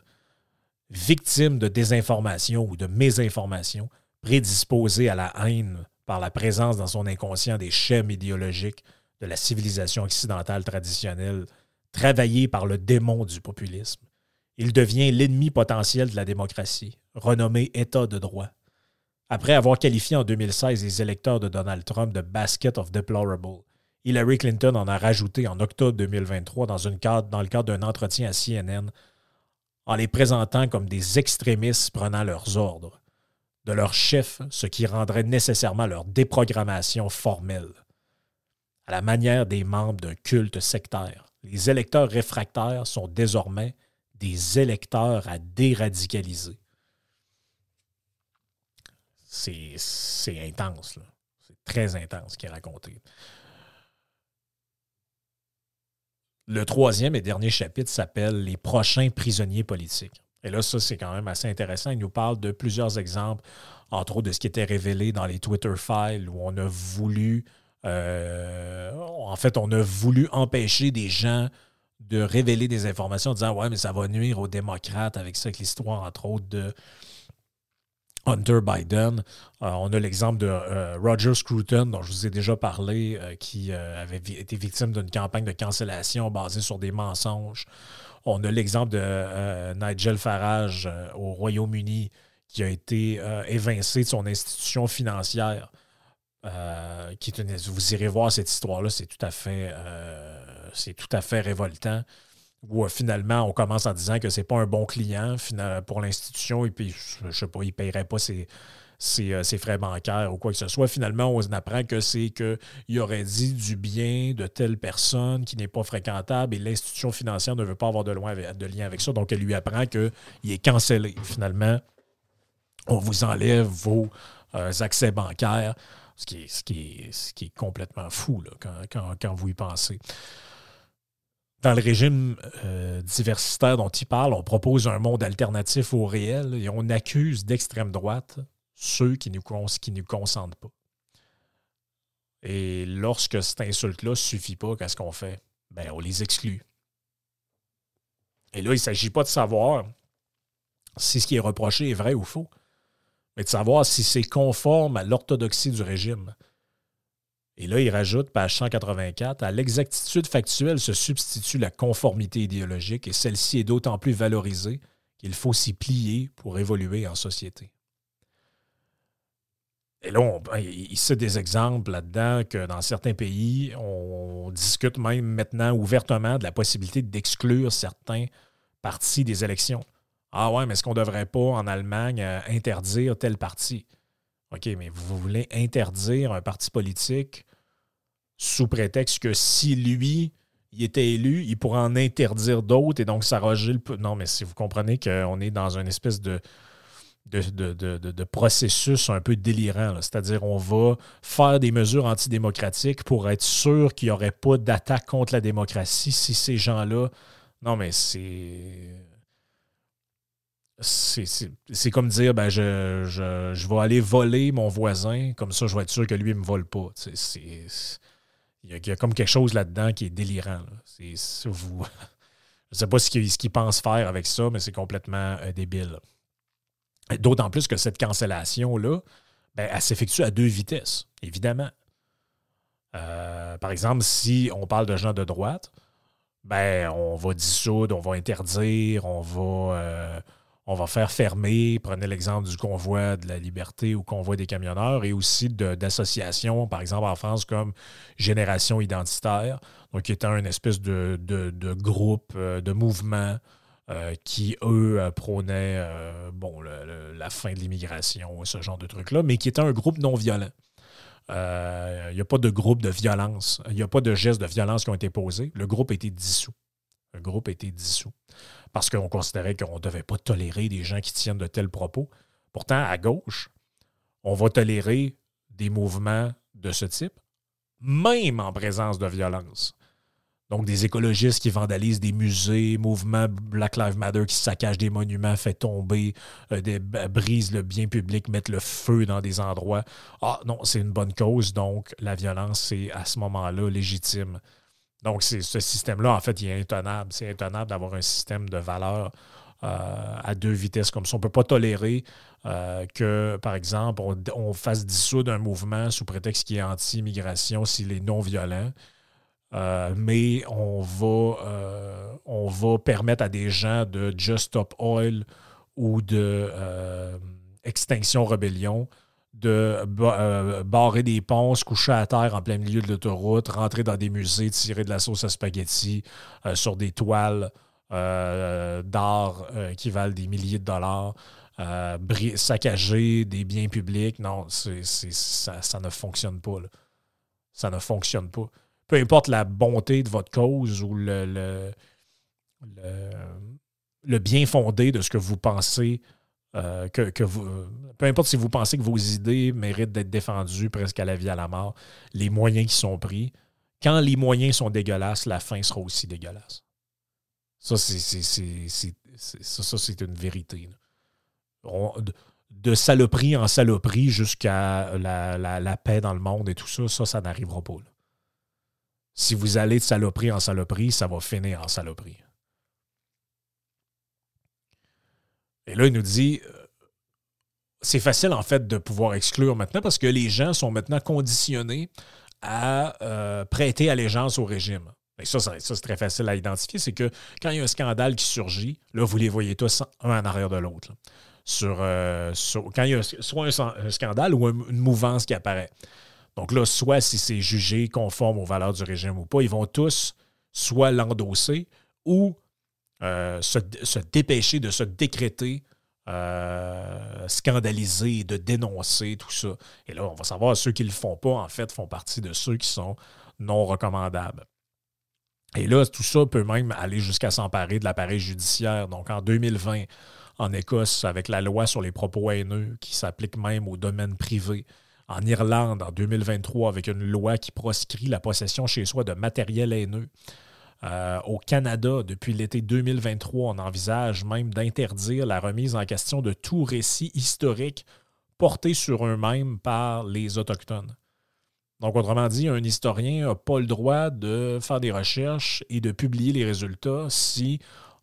victime de désinformation ou de mésinformation, prédisposé à la haine par la présence dans son inconscient des schèmes idéologiques de la civilisation occidentale traditionnelle, travaillé par le démon du populisme. Il devient l'ennemi potentiel de la démocratie, renommé État de droit. Après avoir qualifié en 2016 les électeurs de Donald Trump de basket of deplorable, Hillary Clinton en a rajouté en octobre 2023 dans, dans le cadre d'un entretien à CNN en les présentant comme des extrémistes prenant leurs ordres, de leur chef, ce qui rendrait nécessairement leur déprogrammation formelle. À la manière des membres d'un culte sectaire, les électeurs réfractaires sont désormais des électeurs à déradicaliser c'est intense. C'est très intense ce qui est raconté. Le troisième et dernier chapitre s'appelle Les prochains prisonniers politiques. Et là, ça, c'est quand même assez intéressant. Il nous parle de plusieurs exemples, entre autres de ce qui était révélé dans les Twitter files où on a voulu, euh, en fait, on a voulu empêcher des gens de révéler des informations en disant Ouais, mais ça va nuire aux démocrates avec ça, avec l'histoire, entre autres, de Hunter Biden. Euh, on a l'exemple de euh, Roger Scruton, dont je vous ai déjà parlé, euh, qui avait été victime d'une campagne de cancellation basée sur des mensonges. On a l'exemple de Nigel Farage au Royaume-Uni, qui a été évincé de son institution financière. vous irez voir cette histoire-là, c'est tout à fait révoltant où euh, finalement on commence en disant que c'est pas un bon client pour l'institution et puis je sais pas, il ne paierait pas ses, euh, ses, frais bancaires ou quoi que ce soit. Finalement, on apprend que c'est qu'il aurait dit du bien de telle personne qui n'est pas fréquentable et l'institution financière ne veut pas avoir de, de lien avec ça. Donc, elle lui apprend qu'il est cancellé. Finalement, on vous enlève vos euh, accès bancaires, ce qui est, ce qui est, complètement fou quand vous y pensez dans le régime euh, diversitaire dont il parle, on propose un monde alternatif au réel et on accuse d'extrême droite ceux qui ne nous consentent pas. Et lorsque cette insulte-là ne suffit pas, qu'est-ce qu'on fait? Ben, on les exclut. Et là, il ne s'agit pas de savoir si ce qui est reproché est vrai ou faux, mais de savoir si c'est conforme à l'orthodoxie du régime. Et là, il rajoute, page 184, à l'exactitude factuelle se substitue la conformité idéologique et celle-ci est d'autant plus valorisée qu'il faut s'y plier pour évoluer en société. Et là, ben, il cite des exemples là-dedans que dans certains pays, on discute même maintenant ouvertement de la possibilité d'exclure certains partis des élections. Ah ouais, mais est-ce qu'on ne devrait pas en Allemagne euh, interdire tel parti? OK, mais vous voulez interdire un parti politique sous prétexte que si lui, il était élu, il pourrait en interdire d'autres et donc s'arroger le... Non, mais si vous comprenez qu'on est dans une espèce de, de, processus un peu délirant. C'est-à-dire, on va faire des mesures antidémocratiques pour être sûr qu'il n'y aurait pas d'attaque contre la démocratie si ces gens-là... Non, mais c'est c'est comme dire ben je, je, vais aller voler mon voisin, comme ça je vais être sûr que lui ne me vole pas. Il y, a, comme quelque chose là-dedans qui est délirant. Vous, Je ne sais pas ce qu'ils pensent faire avec ça, mais c'est complètement débile. D'autant plus que cette cancellation-là, ben, elle s'effectue à deux vitesses, évidemment. par exemple, si on parle de gens de droite, ben, on va dissoudre, on va interdire, on va, on va faire fermer, prenez l'exemple du convoi de la liberté ou convoi des camionneurs, et aussi d'associations, par exemple en France, comme Génération identitaire, donc qui est un espèce de, groupe, euh, de mouvement euh, qui, eux, euh, prônaient bon, la fin de l'immigration, ce genre de trucs-là, mais qui était un groupe non violent. Il n'y a pas de groupe de violence, il n'y a pas de gestes de violence qui ont été posés. Le groupe a été dissous. Le groupe a été dissous parce qu'on considérait qu'on ne devait pas tolérer des gens qui tiennent de tels propos. Pourtant, à gauche, on va tolérer des mouvements de ce type, même en présence de violence. Donc, des écologistes qui vandalisent des musées, mouvements Black Lives Matter qui saccagent des monuments, fait tomber, euh, des, brisent le bien public, mettent le feu dans des endroits. Ah non, c'est une bonne cause, donc la violence, c'est à ce moment-là légitime. Donc, ce système-là, en fait, il est intenable. C'est intenable d'avoir un système de valeur euh, à deux vitesses comme ça. On ne peut pas tolérer euh, que, par exemple, on, fasse dissoudre un mouvement sous prétexte qu'il est anti-immigration s'il est non-violent. Euh, mais on va, on va permettre à des gens de Just Stop Oil ou de Extinction Rebellion de euh, barrer des ponts, se coucher à terre en plein milieu de l'autoroute, rentrer dans des musées, tirer de la sauce à spaghetti euh, sur des toiles euh, d'art qui valent des milliers de dollars, saccager des biens publics. Non, ça, ne fonctionne pas. Ça ne fonctionne pas. Peu importe la bonté de votre cause ou le, le bien fondé de ce que vous pensez euh, vous, peu importe si vous pensez que vos idées méritent d'être défendues presque à la vie à la mort, les moyens qui sont pris, quand les moyens sont dégueulasses, la fin sera aussi dégueulasse. Ça, c'est une vérité. de, saloperie en saloperie jusqu'à la, paix dans le monde et tout ça, ça, ça n'arrivera pas. Si vous allez de saloperie en saloperie, ça va finir en saloperie. Et là, il nous dit, euh, c'est facile en fait de pouvoir exclure maintenant parce que les gens sont maintenant conditionnés à euh, prêter allégeance au régime. Et ça, ça, c'est très facile à identifier. C'est que quand il y a un scandale qui surgit, là, vous les voyez tous un en arrière de l'autre. Sur, euh, quand il y a soit un, scandale ou une mouvance qui apparaît. Donc là, soit si c'est jugé conforme aux valeurs du régime ou pas, ils vont tous soit l'endosser ou euh, se, dépêcher de se décréter euh, scandaliser, de dénoncer tout ça. Et là, on va savoir ceux qui ne le font pas, en fait, font partie de ceux qui sont non recommandables. Et là, tout ça peut même aller jusqu'à s'emparer de l'appareil judiciaire. Donc, en 2020, en Écosse, avec la loi sur les propos haineux qui s'applique même au domaine privé. En Irlande, en 2023, avec une loi qui proscrit la possession chez soi de matériel haineux. Euh, au Canada, depuis l'été 2023, on envisage même d'interdire la remise en question de tout récit historique porté sur eux-mêmes par les Autochtones. Donc, autrement dit, un historien n'a pas le droit de faire des recherches et de publier les résultats si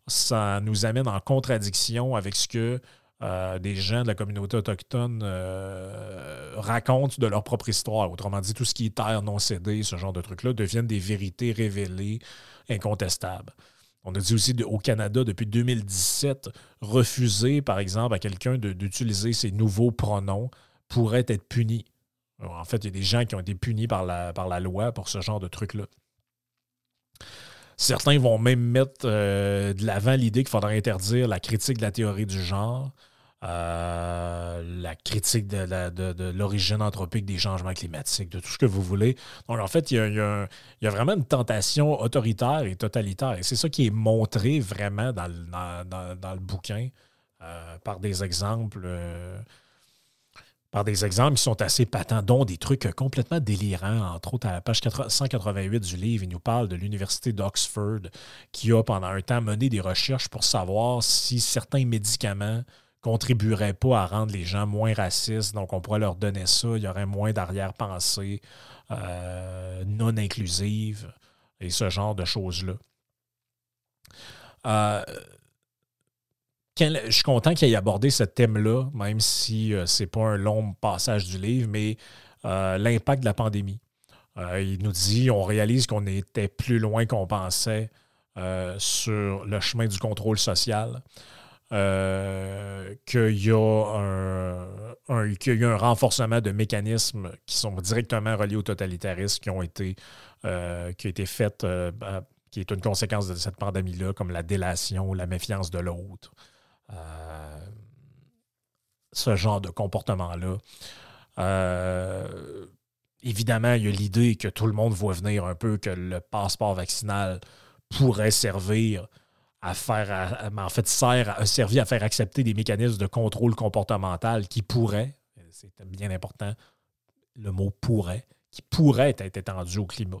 ça nous amène en contradiction avec ce que euh, des gens de la communauté autochtone euh, racontent de leur propre histoire. Autrement dit, tout ce qui est terre non cédée, ce genre de trucs-là, deviennent des vérités révélées incontestable. On a dit aussi au Canada, depuis 2017, refuser, par exemple, à quelqu'un d'utiliser ses nouveaux pronoms pourrait être puni. en fait, il y a des gens qui ont été punis par la, par la loi pour ce genre de truc-là. Certains vont même mettre euh, de l'avant l'idée qu'il faudrait interdire la critique de la théorie du genre, euh, la critique de, l'origine anthropique des changements climatiques, de tout ce que vous voulez. Donc, en fait, il y a, vraiment une tentation autoritaire et totalitaire. Et c'est ça qui est montré vraiment dans le, bouquin euh, par des exemples. Euh, par des exemples qui sont assez patents, dont des trucs complètement délirants. Entre autres, à la page 188 du livre, il nous parle de l'Université d'Oxford qui a pendant un temps mené des recherches pour savoir si certains médicaments contribuerait pas à rendre les gens moins racistes. Donc, on pourrait leur donner ça. Il y aurait moins d'arrière-pensée euh, non inclusive et ce genre de choses-là. Euh, je suis content qu'il ait abordé ce thème-là, même si ce c'est pas un long passage du livre, mais l'impact de la pandémie. il nous dit on réalise qu'on était plus loin qu'on pensait sur le chemin du contrôle social. Euh, qu'il y, a un, y a un renforcement de mécanismes qui sont directement reliés au totalitarisme qui ont été, euh, qui été fait, euh, qui est une conséquence de cette pandémie-là, comme la délation, la méfiance de l'autre. ce genre de comportement-là. évidemment, il y a l'idée que tout le monde voit venir un peu que le passeport vaccinal pourrait servir à faire, en fait, sert, servi à faire accepter des mécanismes de contrôle comportemental qui pourraient, c'est bien important, le mot pourrait, qui pourrait être étendu au climat.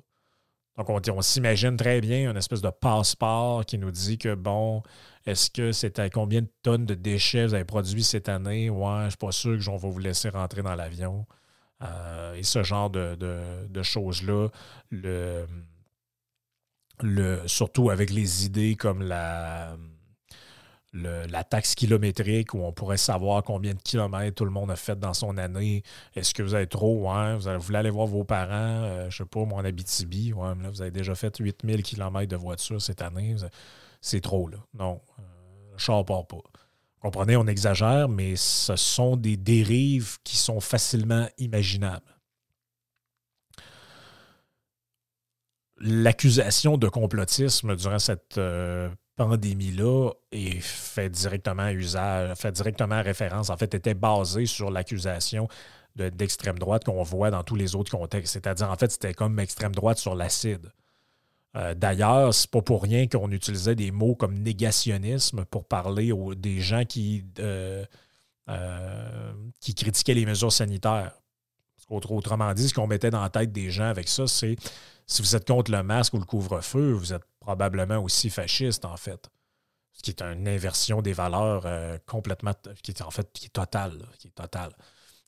Donc, on, on s'imagine très bien une espèce de passeport qui nous dit que, bon, est-ce que c'est à combien de tonnes de déchets vous avez produit cette année? Ouais, je ne suis pas sûr que on va vous laisser rentrer dans l'avion. Euh, et ce genre de, de choses-là. Le, surtout avec les idées comme la, taxe kilométrique où on pourrait savoir combien de kilomètres tout le monde a fait dans son année. Est-ce que vous avez trop? Ouais, vous, voulez aller voir vos parents, euh, je sais pas, mon Abitibi. Ouais, là, vous avez déjà fait 8000 kilomètres de voiture cette année. C'est trop, là. Non, euh, le char part pas. Comprenez, on exagère, mais ce sont des dérives qui sont facilement imaginables. L'accusation de complotisme durant cette euh, pandémie-là est fait directement usage, fait directement référence, en fait, était basée sur l'accusation d'extrême droite qu'on voit dans tous les autres contextes. C'est-à-dire, en fait, c'était comme extrême droite sur l'acide. Euh, d'ailleurs, c'est pas pour rien qu'on utilisait des mots comme négationnisme pour parler des gens qui, euh, qui critiquaient les mesures sanitaires. Autrement dit, ce qu'on mettait dans la tête des gens avec ça, c'est si vous êtes contre le masque ou le couvre-feu, vous êtes probablement aussi fasciste, en fait. Ce qui est une inversion des valeurs euh, complètement, qui est en fait qui est totale. Qui.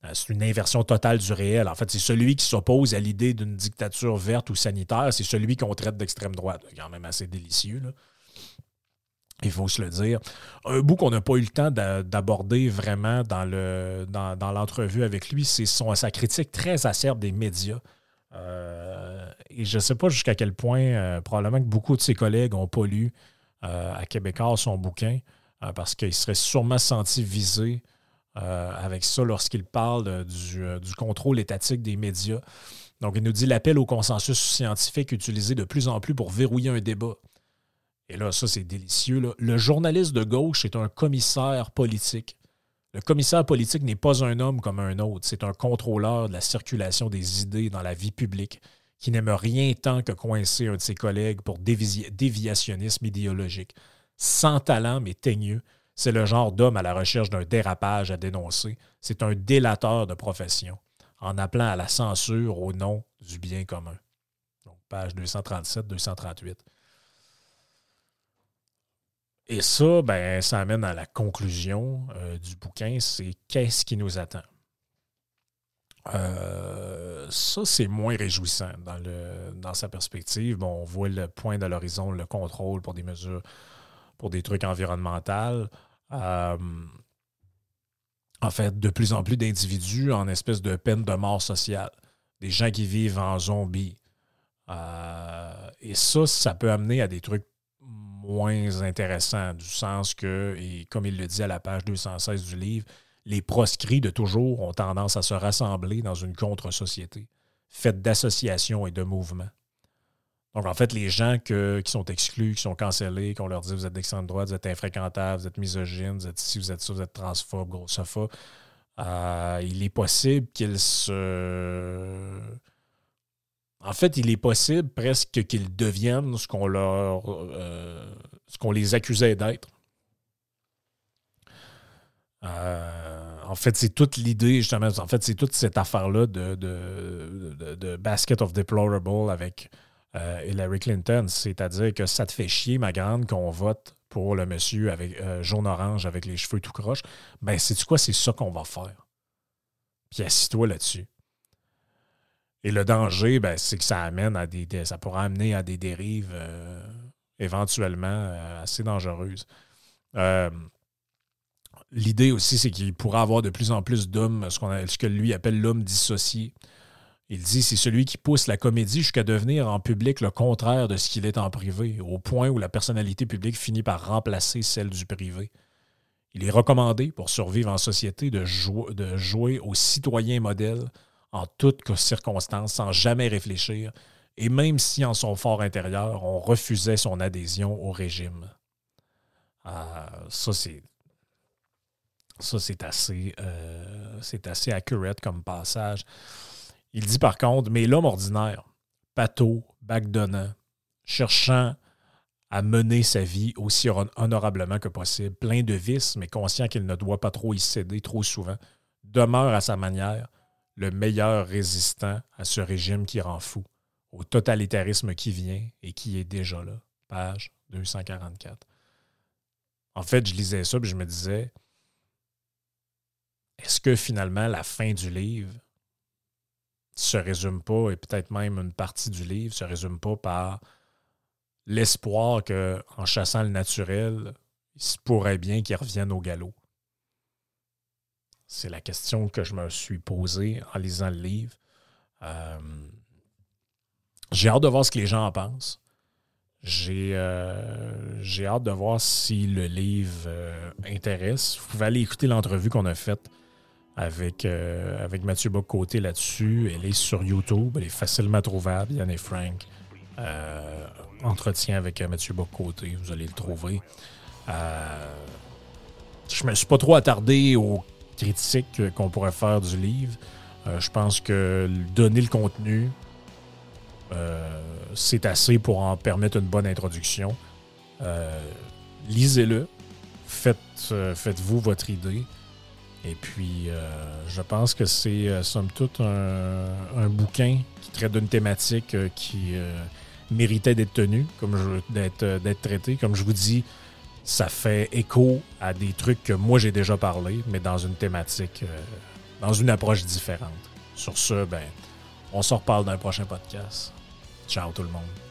Euh, c'est une inversion totale du réel. En fait, c'est celui qui s'oppose à l'idée d'une dictature verte ou sanitaire, c'est celui qu'on traite d'extrême droite. Quand même assez délicieux. Il faut se le dire. Un bout qu'on n'a pas eu le temps d'aborder vraiment dans l'entrevue avec lui, c'est sa critique très acerbe des médias. Euh, et je ne sais pas jusqu'à quel point, euh, probablement que beaucoup de ses collègues n'ont pas lu euh, à Québécois son bouquin, parce qu'il serait sûrement senti visé avec ça lorsqu'il parle du, contrôle étatique des médias. Donc, il nous dit l'appel au consensus scientifique utilisé de plus en plus pour verrouiller un débat. Et là, ça, c'est délicieux. Le journaliste de gauche est un commissaire politique. Le commissaire politique n'est pas un homme comme un autre, c'est un contrôleur de la circulation des idées dans la vie publique qui n'aime rien tant que coincer un de ses collègues pour déviationnisme idéologique. Sans talent, mais teigneux, c'est le genre d'homme à la recherche d'un dérapage à dénoncer. C'est un délateur de profession, en appelant à la censure au nom du bien commun. Donc, page 237-238. Et ça, ben, ça amène à la conclusion euh, du bouquin, c'est qu'est-ce qui nous attend. Euh, ça, c'est moins réjouissant dans, le, dans sa perspective. Bon, on voit le point de l'horizon, le contrôle pour des mesures, pour des trucs environnementaux. Euh, en fait, de plus en plus d'individus en espèce de peine de mort sociale. Des gens qui vivent en zombies. et ça, ça peut amener à des trucs moins intéressant, du sens que, et comme il le dit à la page 216 du livre, les proscrits de toujours ont tendance à se rassembler dans une contre-société, faite d'associations et de mouvements. Donc, en fait, les gens qui sont exclus, qui sont cancellés, qu'on leur dit vous êtes d'extrême droite, vous êtes infréquentable, vous êtes misogyne, vous êtes ici, vous êtes ça, vous êtes transphobe, grossophobe, euh, il est possible qu'ils se en fait, il est possible presque qu'ils deviennent ce qu'on leur euh, ce qu'on les accusait d'être. Euh, en fait, c'est toute l'idée, justement, en fait, c'est toute cette affaire-là de, basket of deplorable avec euh, Hillary Clinton. C'est-à-dire que ça te fait chier, ma grande, qu'on vote pour le monsieur avec jaune-orange avec les cheveux tout croche. Ben, c'est quoi? C'est ça qu'on va faire. Puis assis-toi là-dessus. Et le danger, ben, c'est que ça amène à des, ça pourrait amener à des dérives euh, éventuellement assez dangereuse. L'idée aussi, c'est qu'il pourra avoir de plus en plus d'hommes, ce, ce que lui appelle l'homme dissocié. Il dit c'est celui qui pousse la comédie jusqu'à devenir en public le contraire de ce qu'il est en privé, au point où la personnalité publique finit par remplacer celle du privé. Il est recommandé, pour survivre en société, de, de jouer au citoyen modèle en toutes circonstances, sans jamais réfléchir, et même si en son fort intérieur, on refusait son adhésion au régime. Ah, ça, c'est ça, c'est assez, euh, c'est assez accurate comme passage. Il dit par contre, mais l'homme ordinaire, pato, backdonnant, cherchant à mener sa vie aussi honorablement que possible, plein de vices, mais conscient qu'il ne doit pas trop y céder trop souvent, demeure à sa manière le meilleur résistant à ce régime qui rend fou, au totalitarisme qui vient et qui est déjà là. Page 244. En fait, je lisais ça et je me disais, est-ce que finalement la fin du livre se résume pas, et peut-être même une partie du livre se résume pas par l'espoir qu'en chassant le naturel, il se pourrait bien qu'il revienne au galop? C'est la question que je me suis posée en lisant le livre. Euh, j'ai hâte de voir ce que les gens en pensent. J'ai euh, hâte de voir si le livre euh, intéresse. Vous pouvez aller écouter l'entrevue qu'on a faite avec, avec Mathieu Bocoté là-dessus. Elle est sur YouTube, elle est facilement trouvable. Yann et Frank. Entretien avec Mathieu Bocoté, vous allez le trouver. je me suis pas trop attardé aux critiques qu'on pourrait faire du livre. je pense que donner le contenu, c'est assez pour en permettre une bonne introduction. Lisez-le, faites, faites-vous votre idée. Et puis, euh, je pense que c'est, euh, somme toute, un, bouquin qui traite d'une thématique euh, qui méritait d'être tenue, comme d'être, d'être traité. Comme je vous dis, ça fait écho à des trucs que moi j'ai déjà parlé, mais dans une thématique, dans une approche différente. Sur ce, ben, on se reparle dans un prochain podcast. Ciao tout le monde.